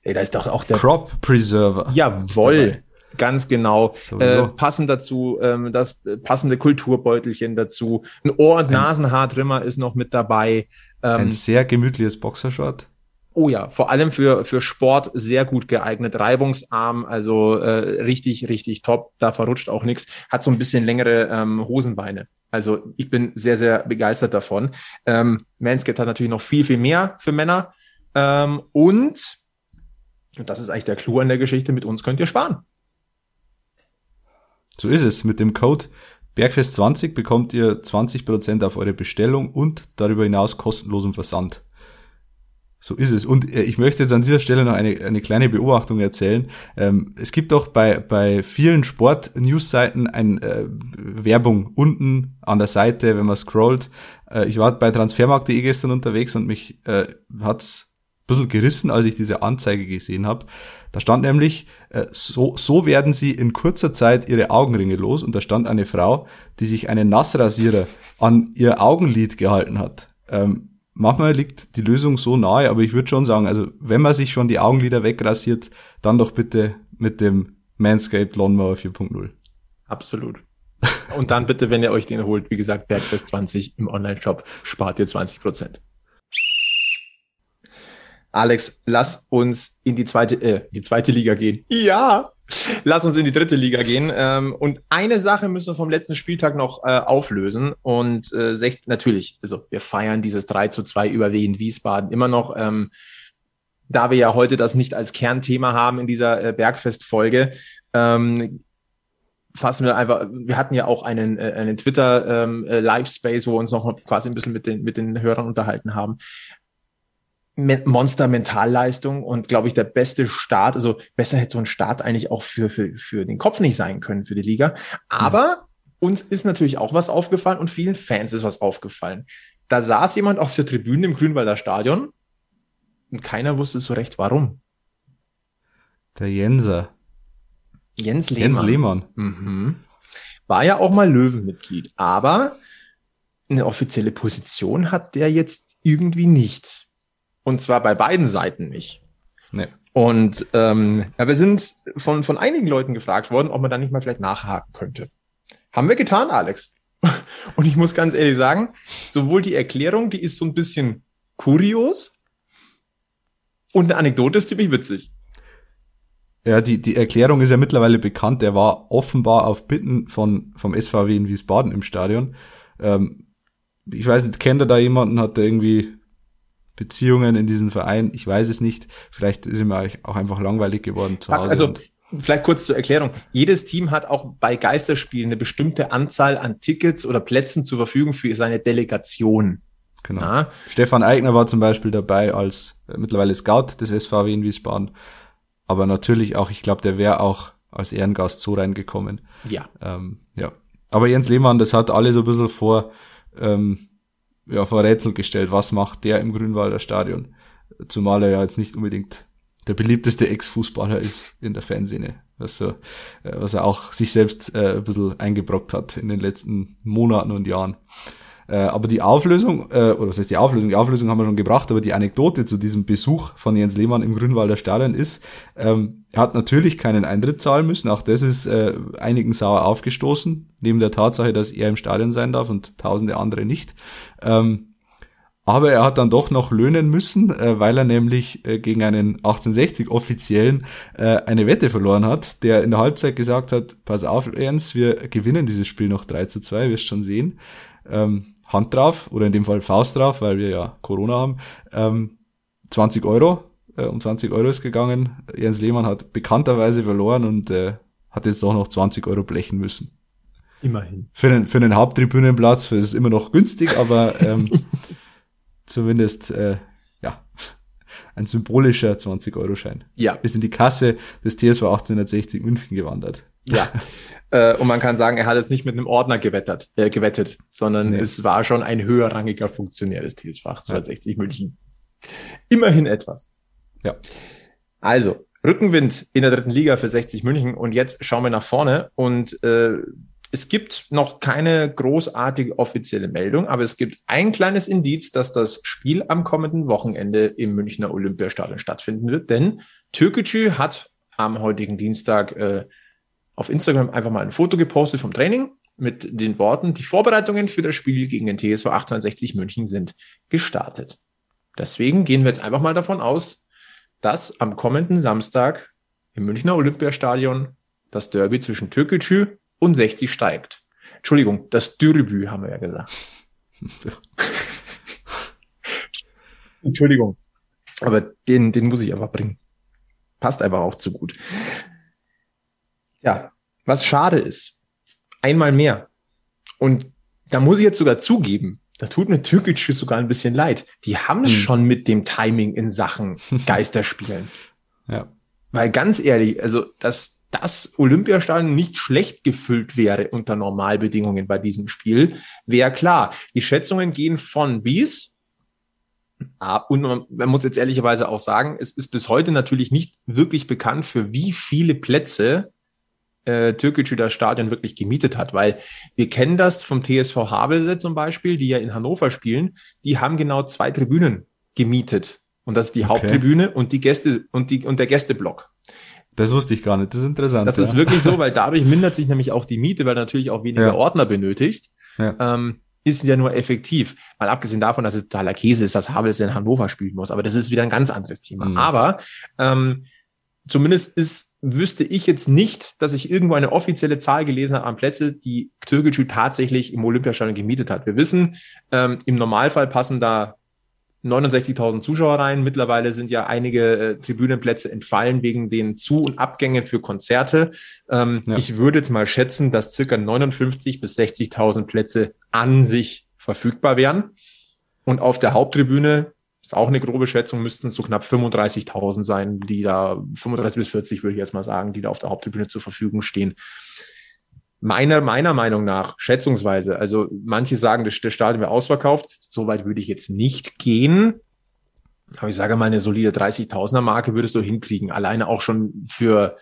ey, da ist doch auch der Crop Preserver. Jawoll. Ganz genau. Äh, passend dazu ähm, das passende Kulturbeutelchen dazu. Ein Ohr- und Nasenhaartrimmer ist noch mit dabei. Ähm, ein sehr gemütliches Boxershort. Oh ja, vor allem für, für Sport sehr gut geeignet, reibungsarm, also äh, richtig, richtig top. Da verrutscht auch nichts. Hat so ein bisschen längere ähm, Hosenbeine. Also ich bin sehr, sehr begeistert davon. Ähm, Manscaped hat natürlich noch viel, viel mehr für Männer. Ähm, und, und das ist eigentlich der Clou an der Geschichte, mit uns könnt ihr sparen. So ist es. Mit dem Code Bergfest20 bekommt ihr 20% auf eure Bestellung und darüber hinaus kostenlosen Versand. So ist es. Und äh, ich möchte jetzt an dieser Stelle noch eine, eine kleine Beobachtung erzählen. Ähm, es gibt doch bei, bei vielen Sport-News-Seiten ein äh, Werbung unten an der Seite, wenn man scrollt. Äh, ich war bei transfermarkt.de gestern unterwegs und mich äh, hat's ein bisschen gerissen, als ich diese Anzeige gesehen habe. Da stand nämlich, äh, so, so werden sie in kurzer Zeit ihre Augenringe los. Und da stand eine Frau, die sich einen Nassrasierer an ihr Augenlid gehalten hat. Ähm, manchmal liegt die Lösung so nahe, aber ich würde schon sagen, also wenn man sich schon die Augenlider wegrasiert, dann doch bitte mit dem Manscaped Lawnmower 4.0. Absolut. Und dann bitte, wenn ihr euch den holt, wie gesagt, Bergfest 20 im Online-Shop, spart ihr 20 Prozent. Alex, lass uns in die zweite, äh, die zweite Liga gehen. Ja, lass uns in die dritte Liga gehen. Ähm, und eine Sache müssen wir vom letzten Spieltag noch äh, auflösen. Und äh, natürlich, also wir feiern dieses 3 zu 2 über Wien Wiesbaden immer noch. Ähm, da wir ja heute das nicht als Kernthema haben in dieser äh, Bergfest-Folge, ähm, fassen wir einfach, wir hatten ja auch einen, äh, einen Twitter ähm, äh, Live-Space, wo wir uns noch quasi ein bisschen mit den, mit den Hörern unterhalten haben. Monster-Mentalleistung und glaube ich der beste Start. Also besser hätte so ein Start eigentlich auch für, für, für den Kopf nicht sein können für die Liga. Aber mhm. uns ist natürlich auch was aufgefallen und vielen Fans ist was aufgefallen. Da saß jemand auf der Tribüne im Grünwalder Stadion und keiner wusste so recht warum. Der Jenser. Jens Lehmann. Jens Lehmann. Mhm. War ja auch mal Löwenmitglied, aber eine offizielle Position hat der jetzt irgendwie nicht. Und zwar bei beiden Seiten nicht. Nee. Und ähm, ja, wir sind von, von einigen Leuten gefragt worden, ob man da nicht mal vielleicht nachhaken könnte. Haben wir getan, Alex. Und ich muss ganz ehrlich sagen, sowohl die Erklärung, die ist so ein bisschen kurios und eine Anekdote ist ziemlich witzig. Ja, die, die Erklärung ist ja mittlerweile bekannt. Er war offenbar auf Bitten von, vom SVW in Wiesbaden im Stadion. Ähm, ich weiß nicht, kennt er da jemanden, hat er irgendwie Beziehungen in diesem Verein. Ich weiß es nicht. Vielleicht ist ihm auch einfach langweilig geworden zu Hause. Also vielleicht kurz zur Erklärung. Jedes Team hat auch bei Geisterspielen eine bestimmte Anzahl an Tickets oder Plätzen zur Verfügung für seine Delegation. Genau. Ja. Stefan Eigner war zum Beispiel dabei als äh, mittlerweile Scout des SVW in Wiesbaden. Aber natürlich auch, ich glaube, der wäre auch als Ehrengast so reingekommen. Ja. Ähm, ja. Aber Jens Lehmann, das hat alle so ein bisschen vor, ähm, ja, vor Rätsel gestellt. Was macht der im Grünwalder Stadion? Zumal er ja jetzt nicht unbedingt der beliebteste Ex-Fußballer ist in der Fanszene, was, so, äh, was er auch sich selbst äh, ein bisschen eingebrockt hat in den letzten Monaten und Jahren. Äh, aber die Auflösung, äh, oder was heißt die Auflösung? Die Auflösung haben wir schon gebracht, aber die Anekdote zu diesem Besuch von Jens Lehmann im Grünwalder Stadion ist, ähm, er hat natürlich keinen Eintritt zahlen müssen, auch das ist äh, einigen sauer aufgestoßen, neben der Tatsache, dass er im Stadion sein darf und tausende andere nicht. Ähm, aber er hat dann doch noch löhnen müssen, äh, weil er nämlich äh, gegen einen 1860 Offiziellen äh, eine Wette verloren hat, der in der Halbzeit gesagt hat, pass auf, Ernst, wir gewinnen dieses Spiel noch 3 zu 2, wirst schon sehen. Ähm, Hand drauf, oder in dem Fall Faust drauf, weil wir ja Corona haben. Ähm, 20 Euro, äh, um 20 Euro ist gegangen. Jens Lehmann hat bekannterweise verloren und äh, hat jetzt auch noch 20 Euro blechen müssen. Immerhin. Für einen, für einen Haupttribünenplatz ist immer noch günstig, aber ähm, zumindest äh, ja ein symbolischer 20-Euro-Schein. Ja. Ist in die Kasse des TSV 1860 München gewandert. Ja. äh, und man kann sagen, er hat es nicht mit einem Ordner gewettert, äh, gewettet, sondern nee. es war schon ein höherrangiger Funktionär des TSV 1860 ja. München. Immerhin etwas. Ja. Also, Rückenwind in der dritten Liga für 60 München und jetzt schauen wir nach vorne und äh, es gibt noch keine großartige offizielle Meldung, aber es gibt ein kleines Indiz, dass das Spiel am kommenden Wochenende im Münchner Olympiastadion stattfinden wird, denn Türkgücü hat am heutigen Dienstag äh, auf Instagram einfach mal ein Foto gepostet vom Training mit den Worten, die Vorbereitungen für das Spiel gegen den TSV 1860 München sind gestartet. Deswegen gehen wir jetzt einfach mal davon aus, dass am kommenden Samstag im Münchner Olympiastadion das Derby zwischen Türkgücü und 60 steigt. Entschuldigung, das Dürbü haben wir ja gesagt. Entschuldigung. Aber den, den muss ich einfach bringen. Passt einfach auch zu gut. Ja, was schade ist. Einmal mehr. Und da muss ich jetzt sogar zugeben, da tut mir Türkic sogar ein bisschen leid. Die haben es hm. schon mit dem Timing in Sachen Geisterspielen. ja. Weil ganz ehrlich, also das, das Olympiastadion nicht schlecht gefüllt wäre unter Normalbedingungen bei diesem Spiel, wäre klar. Die Schätzungen gehen von bis. Ah, und man muss jetzt ehrlicherweise auch sagen, es ist bis heute natürlich nicht wirklich bekannt, für wie viele Plätze äh, Türkgücü das Stadion wirklich gemietet hat, weil wir kennen das vom TSV Havelse zum Beispiel, die ja in Hannover spielen, die haben genau zwei Tribünen gemietet. Und das ist die okay. Haupttribüne und die Gäste und die und der Gästeblock. Das wusste ich gar nicht. Das ist interessant. Das ja. ist wirklich so, weil dadurch mindert sich nämlich auch die Miete, weil du natürlich auch weniger ja. Ordner benötigst. Ja. Ähm, ist ja nur effektiv. Mal abgesehen davon, dass es totaler Käse ist, dass Havels in Hannover spielen muss. Aber das ist wieder ein ganz anderes Thema. Mhm. Aber ähm, zumindest ist, wüsste ich jetzt nicht, dass ich irgendwo eine offizielle Zahl gelesen habe an Plätze, die Türkgücü tatsächlich im Olympiastadion gemietet hat. Wir wissen, ähm, im Normalfall passen da 69.000 Zuschauer rein. Mittlerweile sind ja einige äh, Tribünenplätze entfallen wegen den Zu- und Abgängen für Konzerte. Ähm, ja. Ich würde jetzt mal schätzen, dass circa 59 bis 60.000 Plätze an sich verfügbar wären. Und auf der Haupttribüne, ist auch eine grobe Schätzung, müssten es so knapp 35.000 sein, die da, 35 bis 40 würde ich jetzt mal sagen, die da auf der Haupttribüne zur Verfügung stehen meiner, meiner Meinung nach, schätzungsweise, also manche sagen, das, das Stadion wäre ausverkauft, so weit würde ich jetzt nicht gehen. Aber ich sage mal, eine solide 30.000er Marke würdest du hinkriegen. Alleine auch schon für,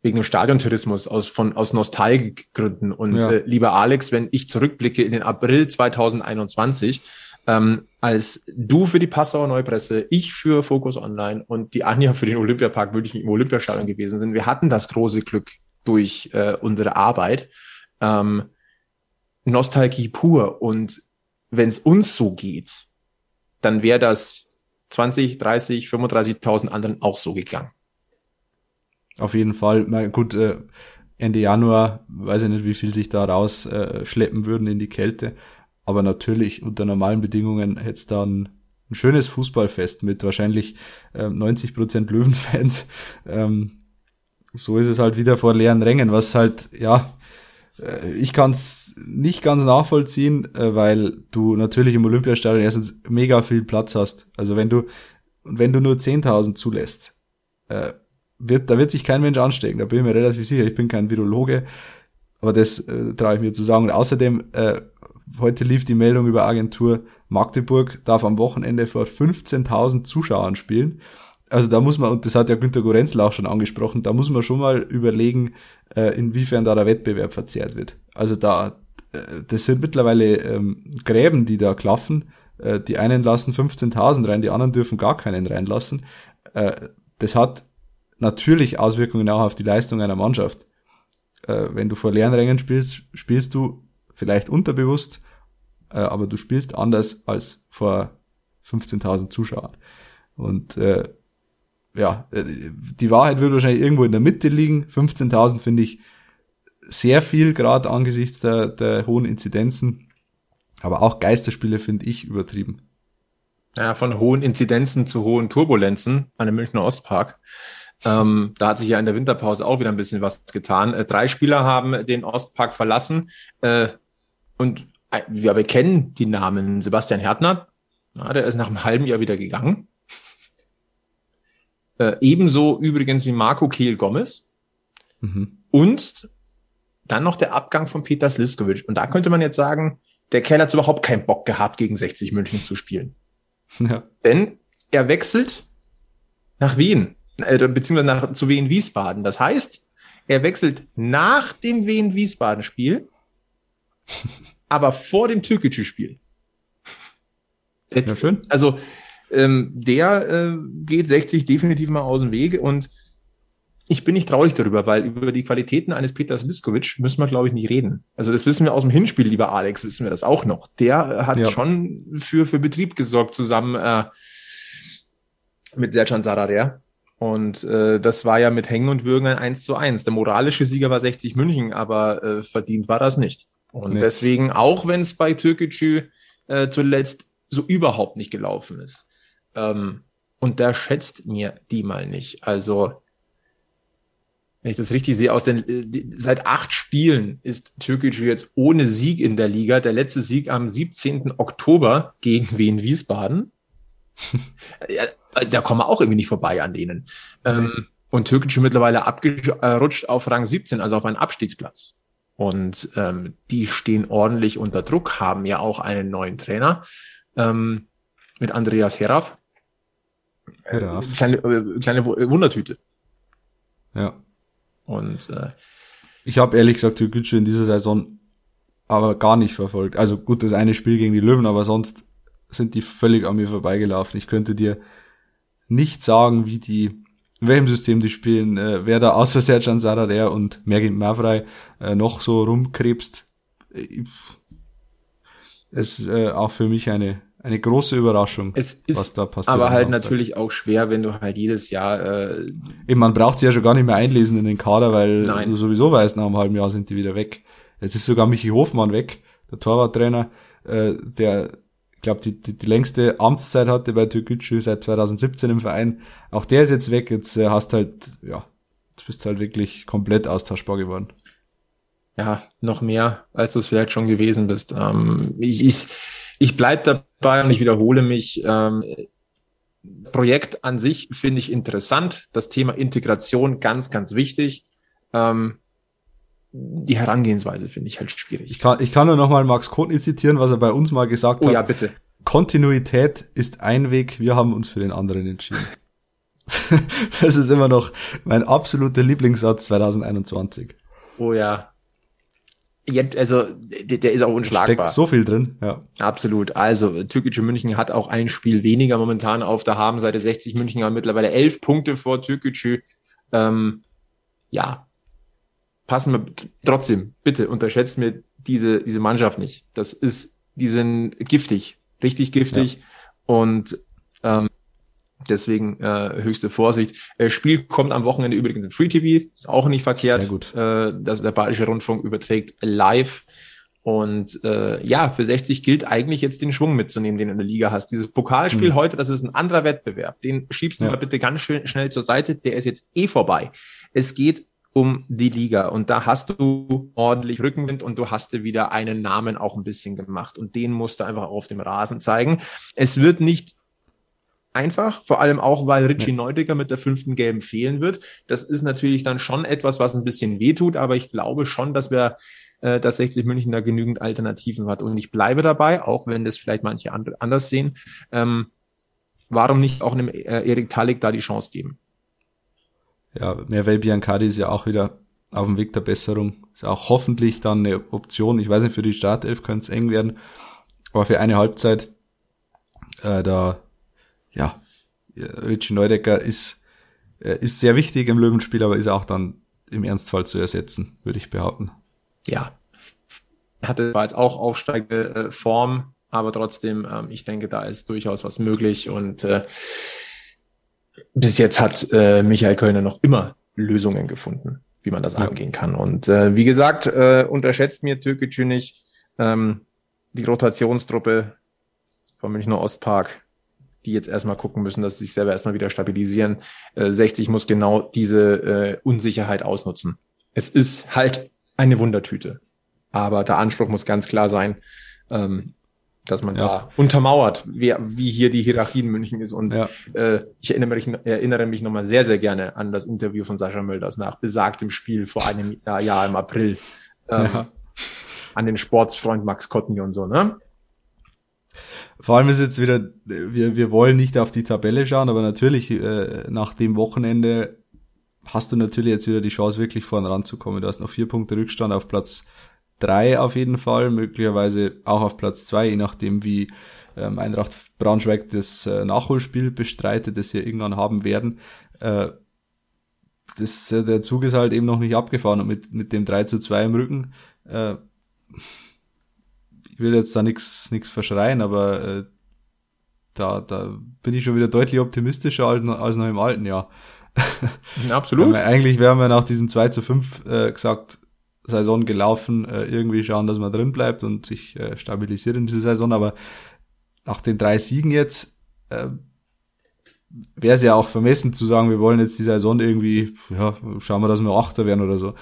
wegen dem Stadiontourismus aus, von, aus Nostalgikgründen. Und ja. äh, lieber Alex, wenn ich zurückblicke in den April 2021, ähm, als du für die Passauer Neupresse, ich für Focus Online und die Anja für den Olympiapark wirklich im Olympiastadion gewesen sind. Wir hatten das große Glück durch äh, unsere Arbeit, ähm, Nostalgie pur. Und wenn es uns so geht, dann wäre das 20, 30, 35.000 anderen auch so gegangen. Auf jeden Fall. Na gut, äh, Ende Januar, weiß ich nicht, wie viel sich da rausschleppen äh, würden in die Kälte. Aber natürlich unter normalen Bedingungen hätte es dann ein schönes Fußballfest mit wahrscheinlich äh, 90 Prozent Löwenfans. Ähm, so ist es halt wieder vor leeren Rängen, was halt, ja, äh, ich kann es nicht ganz nachvollziehen, äh, weil du natürlich im Olympiastadion erstens mega viel Platz hast. Also wenn du, wenn du nur 10.000 zulässt, äh, wird, da wird sich kein Mensch anstecken, da bin ich mir relativ sicher. Ich bin kein Virologe, aber das äh, traue ich mir zu sagen. Und außerdem, äh, heute lief die Meldung über Agentur Magdeburg darf am Wochenende vor 15.000 Zuschauern spielen. Also da muss man, und das hat ja Günter Gorenzel auch schon angesprochen, da muss man schon mal überlegen, äh, inwiefern da der Wettbewerb verzerrt wird. Also da, äh, das sind mittlerweile ähm, Gräben, die da klaffen. Äh, die einen lassen 15.000 rein, die anderen dürfen gar keinen reinlassen. Das hat natürlich Auswirkungen auch auf die Leistung einer Mannschaft. Wenn du vor leeren Rängen spielst, spielst du vielleicht unterbewusst, äh, aber du spielst anders als vor 15.000 Zuschauern. Und äh, ja, äh, die Wahrheit wird wahrscheinlich irgendwo in der Mitte liegen. 15.000 finde ich sehr viel, gerade angesichts der, der hohen Inzidenzen. Aber auch Geisterspiele finde ich übertrieben. Ja, von hohen Inzidenzen zu hohen Turbulenzen an dem Münchner Ostpark. Ähm, da hat sich ja in der Winterpause auch wieder ein bisschen was getan. Äh, drei Spieler haben den Ostpark verlassen äh, und äh, wir kennen die Namen. Sebastian Härtner, ja, der ist nach einem halben Jahr wieder gegangen. Äh, ebenso übrigens wie Marco Kehl Gomez. Mhm. Und dann noch der Abgang von Peter Sliskovic. Und da könnte man jetzt sagen, der Kerl hat überhaupt keinen Bock gehabt, gegen 60 München zu spielen. Ja. Denn er wechselt nach Wien, äh, beziehungsweise nach, zu Wien Wiesbaden. Das heißt, er wechselt nach dem Wien Wiesbaden Spiel, aber vor dem Türkgücü-Spiel. Ja, schön. Also, ähm, der äh, geht 60 definitiv mal aus dem Weg und ich bin nicht traurig darüber, weil über die Qualitäten eines Peters Liskovic müssen wir, glaube ich, nicht reden. Also das wissen wir aus dem Hinspiel, lieber Alex, wissen wir das auch noch. Der hat ja. schon für, für Betrieb gesorgt zusammen äh, mit Sercan Sarader. Und äh, das war ja mit Hängen und Würgen ein 1 zu 1. Der moralische Sieger war 60 München, aber äh, verdient war das nicht. Und nee. deswegen, auch wenn es bei Türkgücü äh, zuletzt so überhaupt nicht gelaufen ist, ähm, unterschätzt mir die mal nicht. Also wenn ich das richtig sehe, aus den äh, seit acht Spielen ist Türkgücü jetzt ohne Sieg in der Liga. Der letzte Sieg am 17. Oktober gegen Wien Wiesbaden. ja, da kommen wir auch irgendwie nicht vorbei an denen. Ähm, und Türkgücü mittlerweile abgerutscht auf Rang 17, also auf einen Abstiegsplatz. Und ähm, die stehen ordentlich unter Druck, haben ja auch einen neuen Trainer ähm, mit Andreas Heraf. Heraf. Kleine, äh, kleine Wundertüte. Ja. Und äh, ich habe ehrlich gesagt Türkgücü in dieser Saison aber gar nicht verfolgt. Also gut, das eine Spiel gegen die Löwen, aber sonst sind die völlig an mir vorbeigelaufen. Ich könnte dir nicht sagen, wie die, in welchem System die spielen, äh, wer da außer Serjan Sarader und Mergin Mavrai äh, noch so rumkrebst. Äh, ist äh, auch für mich eine eine große Überraschung, es ist was da passiert. Aber halt natürlich auch schwer, wenn du halt jedes Jahr. Äh, Eben, man braucht sie ja schon gar nicht mehr einlesen in den Kader, weil Nein. du sowieso weißt, nach einem halben Jahr sind die wieder weg. Jetzt ist sogar Michi Hofmann weg, der Torwarttrainer, äh, der, glaube, die, die, die längste Amtszeit hatte bei Türkgücü seit 2017 im Verein. Auch der ist jetzt weg. Jetzt äh, hast halt, ja, jetzt bist halt wirklich komplett austauschbar geworden. Ja, noch mehr, als du es vielleicht schon gewesen bist. Ähm, ich, ich ich bleibe dabei und ich wiederhole mich. Ähm, Projekt an sich finde ich interessant. Das Thema Integration ganz, ganz wichtig. Ähm, die Herangehensweise finde ich halt schwierig. Ich kann, ich kann nur noch mal Max Kotny zitieren, was er bei uns mal gesagt oh, hat. Ja, bitte. Kontinuität ist ein Weg, wir haben uns für den anderen entschieden. das ist immer noch mein absoluter Lieblingssatz 2021. Oh ja, also der, der ist auch unschlagbar. Steckt so viel drin, ja. Absolut. Also Türkische München hat auch ein Spiel weniger momentan auf der Habenseite. 60 München haben mittlerweile elf Punkte vor Türkische. Ähm, ja, passen wir trotzdem. Bitte unterschätzt mir diese diese Mannschaft nicht. Das ist, die sind giftig, richtig giftig ja. und ähm, Deswegen äh, höchste Vorsicht. Äh, Spiel kommt am Wochenende übrigens im Free TV, ist auch nicht verkehrt. Sehr gut. Äh, dass der Bayerische Rundfunk überträgt live. Und äh, ja, für 60 gilt eigentlich jetzt den Schwung mitzunehmen, den du in der Liga hast. Dieses Pokalspiel mhm. heute, das ist ein anderer Wettbewerb. Den schiebst du ja. mal bitte ganz schön schnell zur Seite. Der ist jetzt eh vorbei. Es geht um die Liga und da hast du ordentlich Rückenwind und du hast dir wieder einen Namen auch ein bisschen gemacht und den musst du einfach auf dem Rasen zeigen. Es wird nicht einfach, vor allem auch, weil Richie. Neudecker mit der fünften Gelben fehlen wird. Das ist natürlich dann schon etwas, was ein bisschen wehtut, aber ich glaube schon, dass wir äh, dass 60 München da genügend Alternativen hat. Und ich bleibe dabei, auch wenn das vielleicht manche anders sehen. Ähm, warum nicht auch einem äh, Erik Talik da die Chance geben? Ja, Merve Biancardi ist ja auch wieder auf dem Weg der Besserung. Ist auch hoffentlich dann eine Option. Ich weiß nicht, für die Startelf könnte es eng werden, aber für eine Halbzeit, äh, da, ja, Richie Neudecker ist, äh, ist sehr wichtig im Löwenspiel, aber ist auch dann im Ernstfall zu ersetzen, würde ich behaupten. Ja. Hatte zwar jetzt auch aufsteigende äh, Form, aber trotzdem, ähm, ich denke, da ist durchaus was möglich und äh, bis jetzt hat äh, Michael Kölner noch immer Lösungen gefunden, wie man das ja. angehen kann. Und äh, wie gesagt, äh, unterschätzt mir Türkgücü nicht. Ähm, die Rotationstruppe vom Münchner Ostpark, die jetzt erstmal gucken müssen, dass sie sich selber erstmal wieder stabilisieren. Äh, 60 muss genau diese äh, Unsicherheit ausnutzen. Es ist halt eine Wundertüte. Aber der Anspruch muss ganz klar sein, ähm, dass man ja. da untermauert, wer, wie hier die Hierarchie in München ist. Und ja. äh, ich erinnere mich, erinnere mich nochmal sehr, sehr gerne an das Interview von Sascha Mölders nach besagtem Spiel vor einem Jahr im April. Ähm, ja. An den Sportsfreund Max Kottny und so, ne? Vor allem ist jetzt wieder, wir, wir wollen nicht auf die Tabelle schauen, aber natürlich äh, nach dem Wochenende hast du natürlich jetzt wieder die Chance, wirklich vorne ranzukommen. Du hast noch vier Punkte Rückstand auf Platz drei auf jeden Fall, möglicherweise auch auf Platz zwei, je nachdem wie ähm, Eintracht Braunschweig das äh, Nachholspiel bestreitet, das wir irgendwann haben werden. Äh, das, äh, der Zug ist halt eben noch nicht abgefahren und mit, mit dem 3 zu 2 im Rücken, äh, ich will jetzt da nichts nix verschreien, aber äh, da, da bin ich schon wieder deutlich optimistischer als, als noch im alten Jahr. Absolut. eigentlich wären wir nach diesem 2 zu 5 äh, gesagt, Saison gelaufen, äh, irgendwie schauen, dass man drin bleibt und sich äh, stabilisiert in dieser Saison. Aber nach den drei Siegen jetzt äh, wäre es ja auch vermessen zu sagen, wir wollen jetzt die Saison irgendwie, ja, schauen wir, dass wir Achter werden oder so.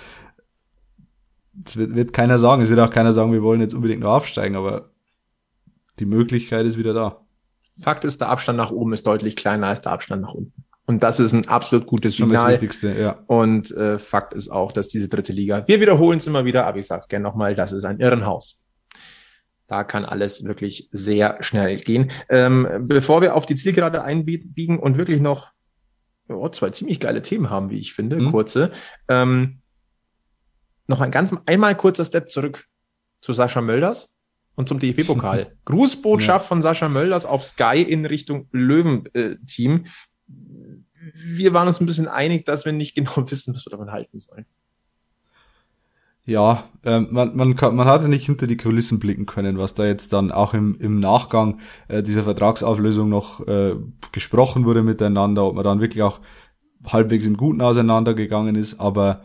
Das wird, wird keiner sagen. Es wird auch keiner sagen, wir wollen jetzt unbedingt nur aufsteigen, aber die Möglichkeit ist wieder da. Fakt ist, der Abstand nach oben ist deutlich kleiner als der Abstand nach unten. Und das ist ein absolut gutes Signal. Das Wichtigste, ja. Und äh, Fakt ist auch, dass diese dritte Liga, wir wiederholen es immer wieder, aber ich sage es gerne nochmal, das ist ein Irrenhaus. Da kann alles wirklich sehr schnell gehen. Ähm, bevor wir auf die Zielgerade einbiegen und wirklich noch oh, zwei ziemlich geile Themen haben, wie ich finde, mhm. kurze, ähm, noch ein ganz einmal kurzer Step zurück zu Sascha Mölders und zum DFB-Pokal. Grußbotschaft ja. von Sascha Mölders auf Sky in Richtung Löwen-Team. Äh, wir waren uns ein bisschen einig, dass wir nicht genau wissen, was wir davon halten sollen. Ja, äh, man, man, kann, man hatte nicht hinter die Kulissen blicken können, was da jetzt dann auch im, im Nachgang äh, dieser Vertragsauflösung noch äh, gesprochen wurde miteinander, ob man dann wirklich auch halbwegs im Guten auseinandergegangen ist. Aber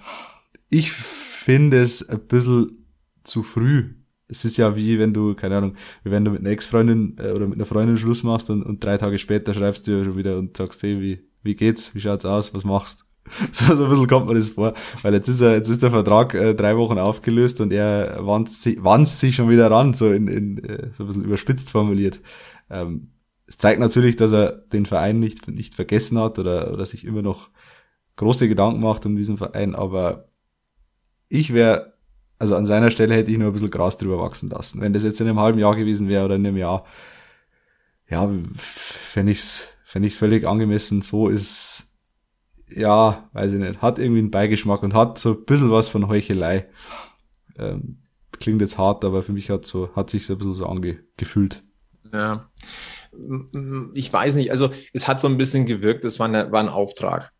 ich finde es ein bisschen zu früh. Es ist ja wie wenn du, keine Ahnung, wie wenn du mit einer Ex-Freundin äh, oder mit einer Freundin Schluss machst und, und drei Tage später schreibst du ja schon wieder und sagst, hey, wie, wie geht's, wie schaut's aus, was machst? So, so ein bisschen kommt mir das vor, weil jetzt ist er, jetzt ist der Vertrag äh, drei Wochen aufgelöst und er wanzt sich, wanzt sich schon wieder ran, so in, in äh, so ein bisschen überspitzt formuliert. Ähm, es zeigt natürlich, dass er den Verein nicht, nicht vergessen hat oder, oder sich immer noch große Gedanken macht um diesen Verein, aber ich wäre, also an seiner Stelle hätte ich nur ein bisschen Gras drüber wachsen lassen. Wenn das jetzt in einem halben Jahr gewesen wäre oder in einem Jahr, ja, fände ich's fände ich völlig angemessen. So ist, ja, weiß ich nicht, hat irgendwie einen Beigeschmack und hat so ein bisschen was von Heuchelei. Ähm, klingt jetzt hart, aber für mich hat so, hat sich so ein bisschen so angefühlt. Ja. Ich weiß nicht, also es hat so ein bisschen gewirkt, es war, eine, war ein Auftrag.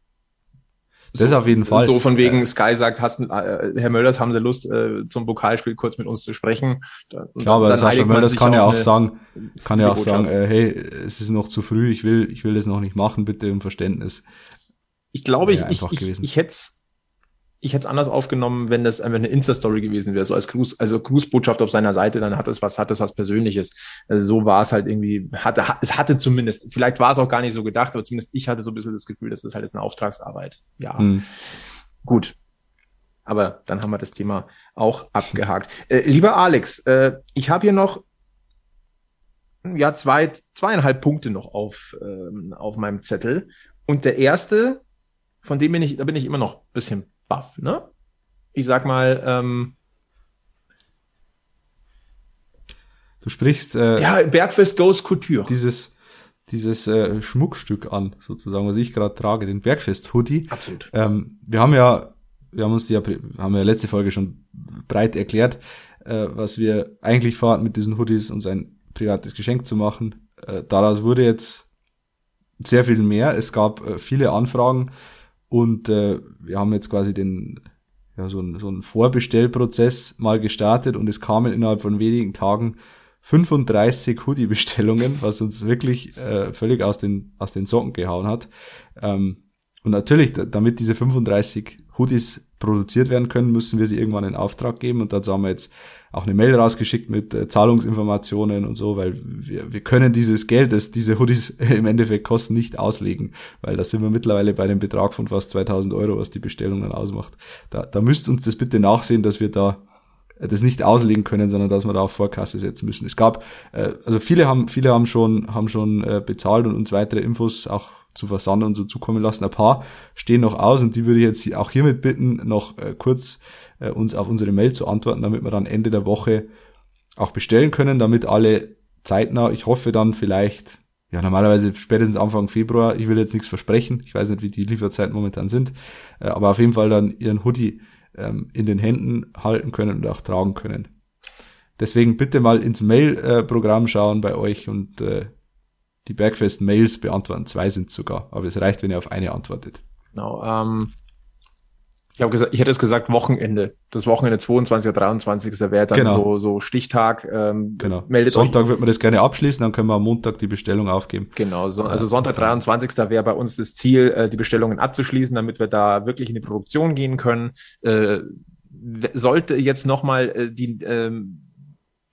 Das so, auf jeden Fall. So von wegen Sky sagt, hast, äh, Herr Mölders, haben Sie Lust, äh, zum Pokalspiel kurz mit uns zu sprechen? Klar, aber Sascha Mölders kann ja auch sagen, kann ja auch sagen, äh, hey, es ist noch zu früh, ich will, ich will das noch nicht machen, bitte um Verständnis. Ich glaube, ich, ich, ich, ich hätte ich hätte es anders aufgenommen, wenn das einfach eine Insta-Story gewesen wäre, so als Gruß, also Grußbotschaft auf seiner Seite, dann hat es was, hat es was Persönliches. Also so war es halt irgendwie, hatte, es hatte zumindest, vielleicht war es auch gar nicht so gedacht, aber zumindest ich hatte so ein bisschen das Gefühl, das ist halt jetzt eine Auftragsarbeit. Ja. Hm. Gut. Aber dann haben wir das Thema auch abgehakt. Äh, lieber Alex, äh, ich habe hier noch ja, zwei, zweieinhalb Punkte noch auf, ähm, auf meinem Zettel. Und der erste, von dem bin ich, da bin ich immer noch ein bisschen baff, ne? Ich sag mal, ähm, Du sprichst äh, ja, Bergfest Goes Couture. dieses, dieses äh, Schmuckstück an, sozusagen, was ich gerade trage, den Bergfest-Hoodie. Absolut. Ähm, wir haben ja, wir haben uns die ja, haben ja letzte Folge schon breit erklärt, äh, was wir eigentlich vorhatten mit diesen Hoodies, uns ein privates Geschenk zu machen. Äh, daraus wurde jetzt sehr viel mehr. Es gab äh, viele Anfragen und äh, wir haben jetzt quasi den ja, so, ein, so einen Vorbestellprozess mal gestartet und es kamen innerhalb von wenigen Tagen 35 Hoodie-Bestellungen, was uns wirklich äh, völlig aus den, aus den Socken gehauen hat. Ähm, und natürlich, damit diese 35 Hoodies produziert werden können, müssen wir sie irgendwann in Auftrag geben. Und dazu haben wir jetzt auch eine Mail rausgeschickt mit äh, Zahlungsinformationen und so, weil wir, wir können dieses Geld, das diese Hoodies im Endeffekt kosten, nicht auslegen, weil da sind wir mittlerweile bei einem Betrag von fast 2000 Euro, was die Bestellung dann ausmacht. Da, da müsst uns das bitte nachsehen, dass wir da das nicht auslegen können, sondern dass wir da auf Vorkasse setzen müssen. Es gab, äh, also viele haben, viele haben schon, haben schon äh, bezahlt und uns weitere Infos auch zu Versand und so zukommen lassen. Ein paar stehen noch aus und die würde ich jetzt auch hiermit bitten, noch äh, kurz äh, uns auf unsere Mail zu antworten, damit wir dann Ende der Woche auch bestellen können, damit alle zeitnah, ich hoffe dann vielleicht, ja normalerweise spätestens Anfang Februar, ich will jetzt nichts versprechen, ich weiß nicht, wie die Lieferzeiten momentan sind, äh, aber auf jeden Fall dann ihren Hoodie ähm, in den Händen halten können und auch tragen können. Deswegen bitte mal ins Mail-Programm schauen bei euch und äh, die Bergfest-Mails beantworten. Zwei sind sogar, aber es reicht, wenn ihr auf eine antwortet. Genau. Ähm, ich habe gesagt, ich hätte es gesagt Wochenende. Das Wochenende 22. 23. wäre dann genau. so, so Stichtag. Ähm, genau. Meldet Sonntag euch. wird man das gerne abschließen, dann können wir am Montag die Bestellung aufgeben. Genau. So, also Sonntag 23. wäre bei uns das Ziel, äh, die Bestellungen abzuschließen, damit wir da wirklich in die Produktion gehen können. Äh, sollte jetzt nochmal äh, die ähm,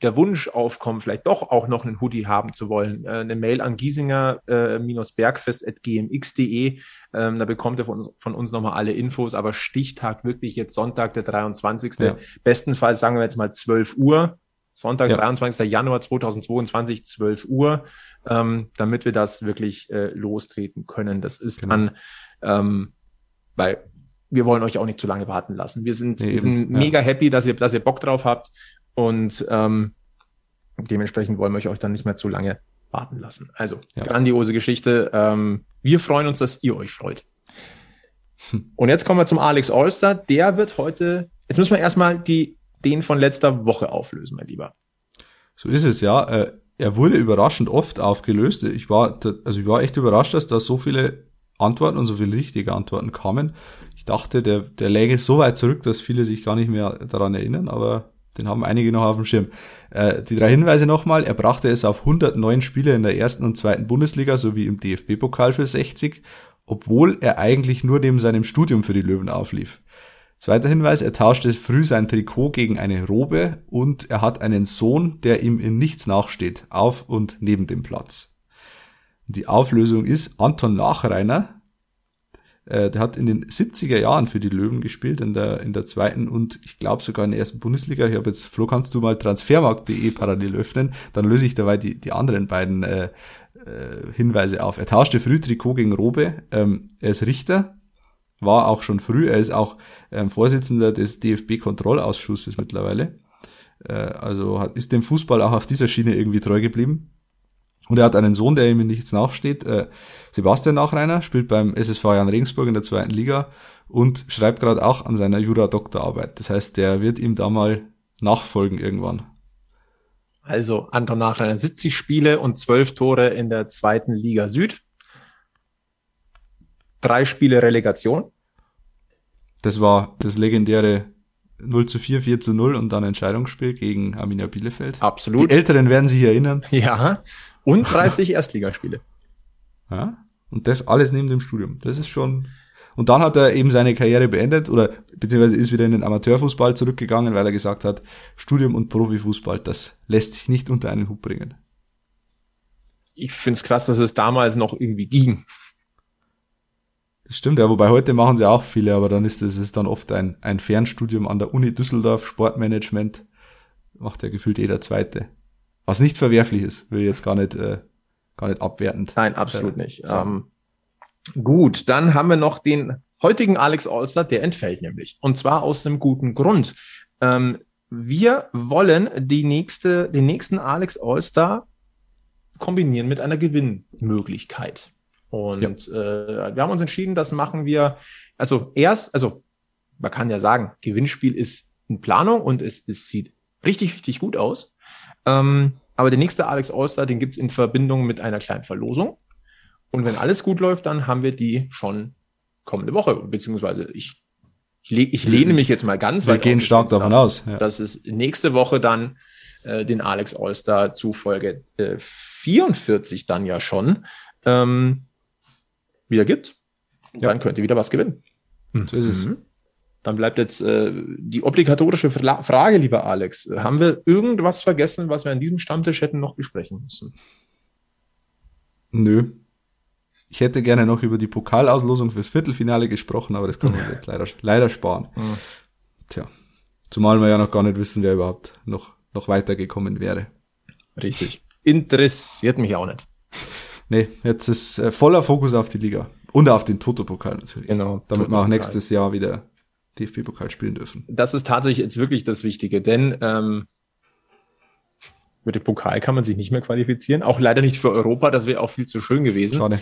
der Wunsch aufkommen, vielleicht doch auch noch einen Hoodie haben zu wollen, äh, eine Mail an giesinger-bergfest.gmx.de. Äh, ähm, da bekommt ihr von uns, von uns nochmal alle Infos, aber Stichtag wirklich jetzt Sonntag, der 23. Ja. Bestenfalls sagen wir jetzt mal 12 Uhr. Sonntag, ja. 23. Januar 2022, 12 Uhr, ähm, damit wir das wirklich äh, lostreten können. Das ist genau. dann, ähm, weil wir wollen euch auch nicht zu lange warten lassen. Wir sind, nee, wir sind ja. mega happy, dass ihr, dass ihr Bock drauf habt. Und ähm, dementsprechend wollen wir euch dann nicht mehr zu lange warten lassen. Also, ja. grandiose Geschichte. Ähm, wir freuen uns, dass ihr euch freut. Und jetzt kommen wir zum Alex Allstar. Der wird heute, jetzt müssen wir erstmal die, den von letzter Woche auflösen, mein Lieber. So ist es, ja. Äh, er wurde überraschend oft aufgelöst. Ich war, also ich war echt überrascht, dass da so viele Antworten und so viele richtige Antworten kamen. Ich dachte, der, der läge so weit zurück, dass viele sich gar nicht mehr daran erinnern, aber den haben einige noch auf dem Schirm. Äh, die drei Hinweise nochmal. Er brachte es auf 109 Spiele in der ersten und zweiten Bundesliga sowie im DFB-Pokal für 60, obwohl er eigentlich nur neben seinem Studium für die Löwen auflief. Zweiter Hinweis, er tauschte früh sein Trikot gegen eine Robe und er hat einen Sohn, der ihm in nichts nachsteht, auf und neben dem Platz. Die Auflösung ist Anton Nachreiner, äh, der hat in den 70er Jahren für die Löwen gespielt, in der, in der zweiten und ich glaube sogar in der ersten Bundesliga. Ich habe jetzt, Flo, kannst du mal transfermarkt.de parallel öffnen, dann löse ich dabei die, die anderen beiden äh, äh, Hinweise auf. Er tauschte früh Trikot gegen Robe, ähm, er ist Richter, war auch schon früh, er ist auch ähm, Vorsitzender des DFB-Kontrollausschusses mittlerweile. Äh, also hat, ist dem Fußball auch auf dieser Schiene irgendwie treu geblieben. Und er hat einen Sohn, der ihm in nichts nachsteht. Äh, Sebastian Nachreiner spielt beim SSV Jan Regensburg in der zweiten Liga und schreibt gerade auch an seiner Jura-Doktorarbeit. Das heißt, der wird ihm da mal nachfolgen irgendwann. Also Anton Nachreiner 70 Spiele und 12 Tore in der zweiten Liga Süd. Drei Spiele Relegation. Das war das legendäre 0 zu 4, 4 zu 0 und dann Entscheidungsspiel gegen Arminia Bielefeld. Absolut. Die Älteren werden sich erinnern. Ja. Und 30 Erstligaspiele. Ja. Und das alles neben dem Studium. Das ist schon. Und dann hat er eben seine Karriere beendet oder beziehungsweise ist wieder in den Amateurfußball zurückgegangen, weil er gesagt hat, Studium und Profifußball, das lässt sich nicht unter einen Hut bringen. Ich find's krass, dass es damals noch irgendwie ging. Das stimmt, ja, wobei heute machen sie auch viele, aber dann ist es dann oft ein, ein Fernstudium an der Uni Düsseldorf, Sportmanagement, macht ja gefühlt jeder Zweite. Was nicht verwerflich ist, will ich jetzt gar nicht, äh, gar nicht abwertend. Nein, absolut äh, nicht. Ähm, gut, dann haben wir noch den heutigen Alex Allstar, der entfällt nämlich. Und zwar aus einem guten Grund. Ähm, wir wollen die nächste, den nächsten Alex Allstar kombinieren mit einer Gewinnmöglichkeit. Und ja. äh, wir haben uns entschieden, das machen wir, also erst, also man kann ja sagen, Gewinnspiel ist in Planung und es, es sieht richtig, richtig gut aus. Ähm, aber der nächste Alex Allstar, den gibt's in Verbindung mit einer kleinen Verlosung. Und wenn alles gut läuft, dann haben wir die schon kommende Woche, beziehungsweise ich ich, lehne mich jetzt mal ganz Wir weit gehen stark davon aus. Ja. Dass es nächste Woche dann äh, den Alex Allstar zu Folge äh, 44 dann ja schon ähm, wieder gibt. Ja. Dann könnt ihr wieder was gewinnen. So ist es. Mhm. Dann bleibt jetzt äh, die obligatorische Frage, lieber Alex. Haben wir irgendwas vergessen, was wir an diesem Stammtisch hätten noch besprechen müssen? Nö. Ich hätte gerne noch über die Pokalauslosung fürs Viertelfinale gesprochen, aber das kann man jetzt leider, leider sparen. Mhm. Tja. Zumal wir ja noch gar nicht wissen, wer überhaupt noch, noch weitergekommen wäre. Richtig. Interessiert mich auch nicht. Nee, jetzt ist äh, voller Fokus auf die Liga. Und auf den Toto-Pokal natürlich. Genau. Damit wir auch nächstes Jahr wieder DFB-Pokal spielen dürfen. Das ist tatsächlich jetzt wirklich das Wichtige, denn ähm, mit dem Pokal kann man sich nicht mehr qualifizieren. Auch leider nicht für Europa, das wäre auch viel zu schön gewesen. Schade.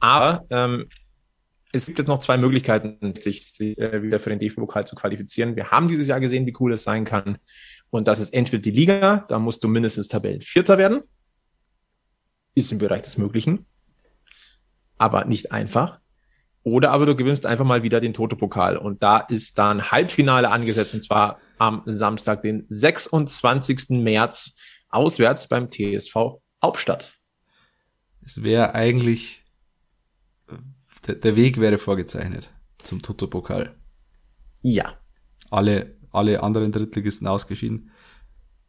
Aber ähm, es gibt jetzt noch zwei Möglichkeiten, sich, äh, wieder für den DFB-Pokal zu qualifizieren. Wir haben dieses Jahr gesehen, wie cool es sein kann. Und das ist entweder die Liga, da musst du mindestens Tabellenvierter werden. Ist im Bereich des Möglichen. Aber nicht einfach. Oder aber du gewinnst einfach mal wieder den Toto-Pokal. Und da ist dann Halbfinale angesetzt, und zwar am Samstag, den 26. März, auswärts beim TSV Hauptstadt. Es wäre eigentlich der, der Weg wäre vorgezeichnet zum Toto-Pokal. Ja. Alle, alle anderen Drittligisten ausgeschieden.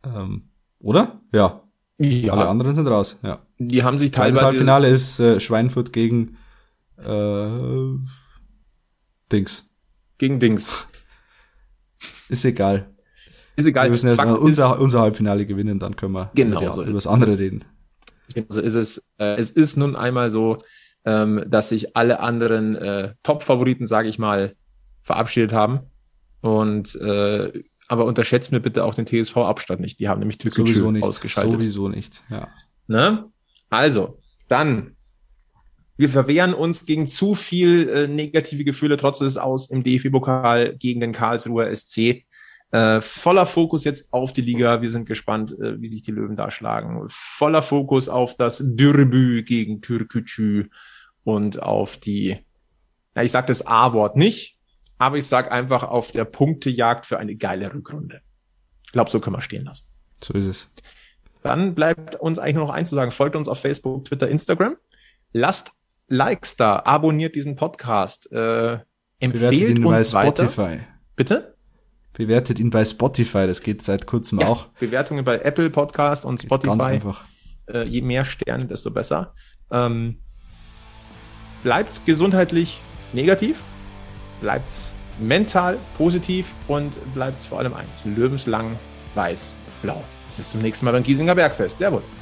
Ähm, oder? Ja. ja. Alle anderen sind raus, ja. Die haben sich teilweise. Das Halbfinale ist äh, Schweinfurt gegen äh, Dings. Gegen Dings. Ist egal. Ist egal. Wir müssen erstmal unser, unser Halbfinale gewinnen, dann können wir genau über, so über das andere reden. Genau so ist es. Äh, es ist nun einmal so, ähm, dass sich alle anderen äh, Top-Favoriten, sage ich mal, verabschiedet haben. Und äh, aber unterschätzt mir bitte auch den TSV-Abstand nicht. Die haben nämlich nicht, ausgeschaltet. Sowieso nicht, ja. Ne? Also, dann. Wir verwehren uns gegen zu viel äh, negative Gefühle, trotz des Aus im DFB-Pokal gegen den Karlsruher SC. Äh, voller Fokus jetzt auf die Liga. Wir sind gespannt, äh, wie sich die Löwen da schlagen. Voller Fokus auf das Dürbü gegen Türkücü und auf die, na, ich sage das A-Wort nicht, aber ich sage einfach auf der Punktejagd für eine geile Rückrunde. Ich glaube, so können wir stehen lassen. So ist es. Dann bleibt uns eigentlich nur noch eins zu sagen. Folgt uns auf Facebook, Twitter, Instagram. Lasst Likes da, abonniert diesen Podcast, äh, empfehlt uns bei Spotify. Bitte? Bewertet ihn bei Spotify, das geht seit kurzem ja, auch. Bewertungen bei Apple Podcast und geht Spotify. Ganz einfach. Äh, je mehr Sterne, desto besser. Ähm, bleibt gesundheitlich negativ, bleibt mental positiv und bleibt vor allem eins, löwenslang weiß-blau. Bis zum nächsten Mal beim Giesinger Bergfest. Servus.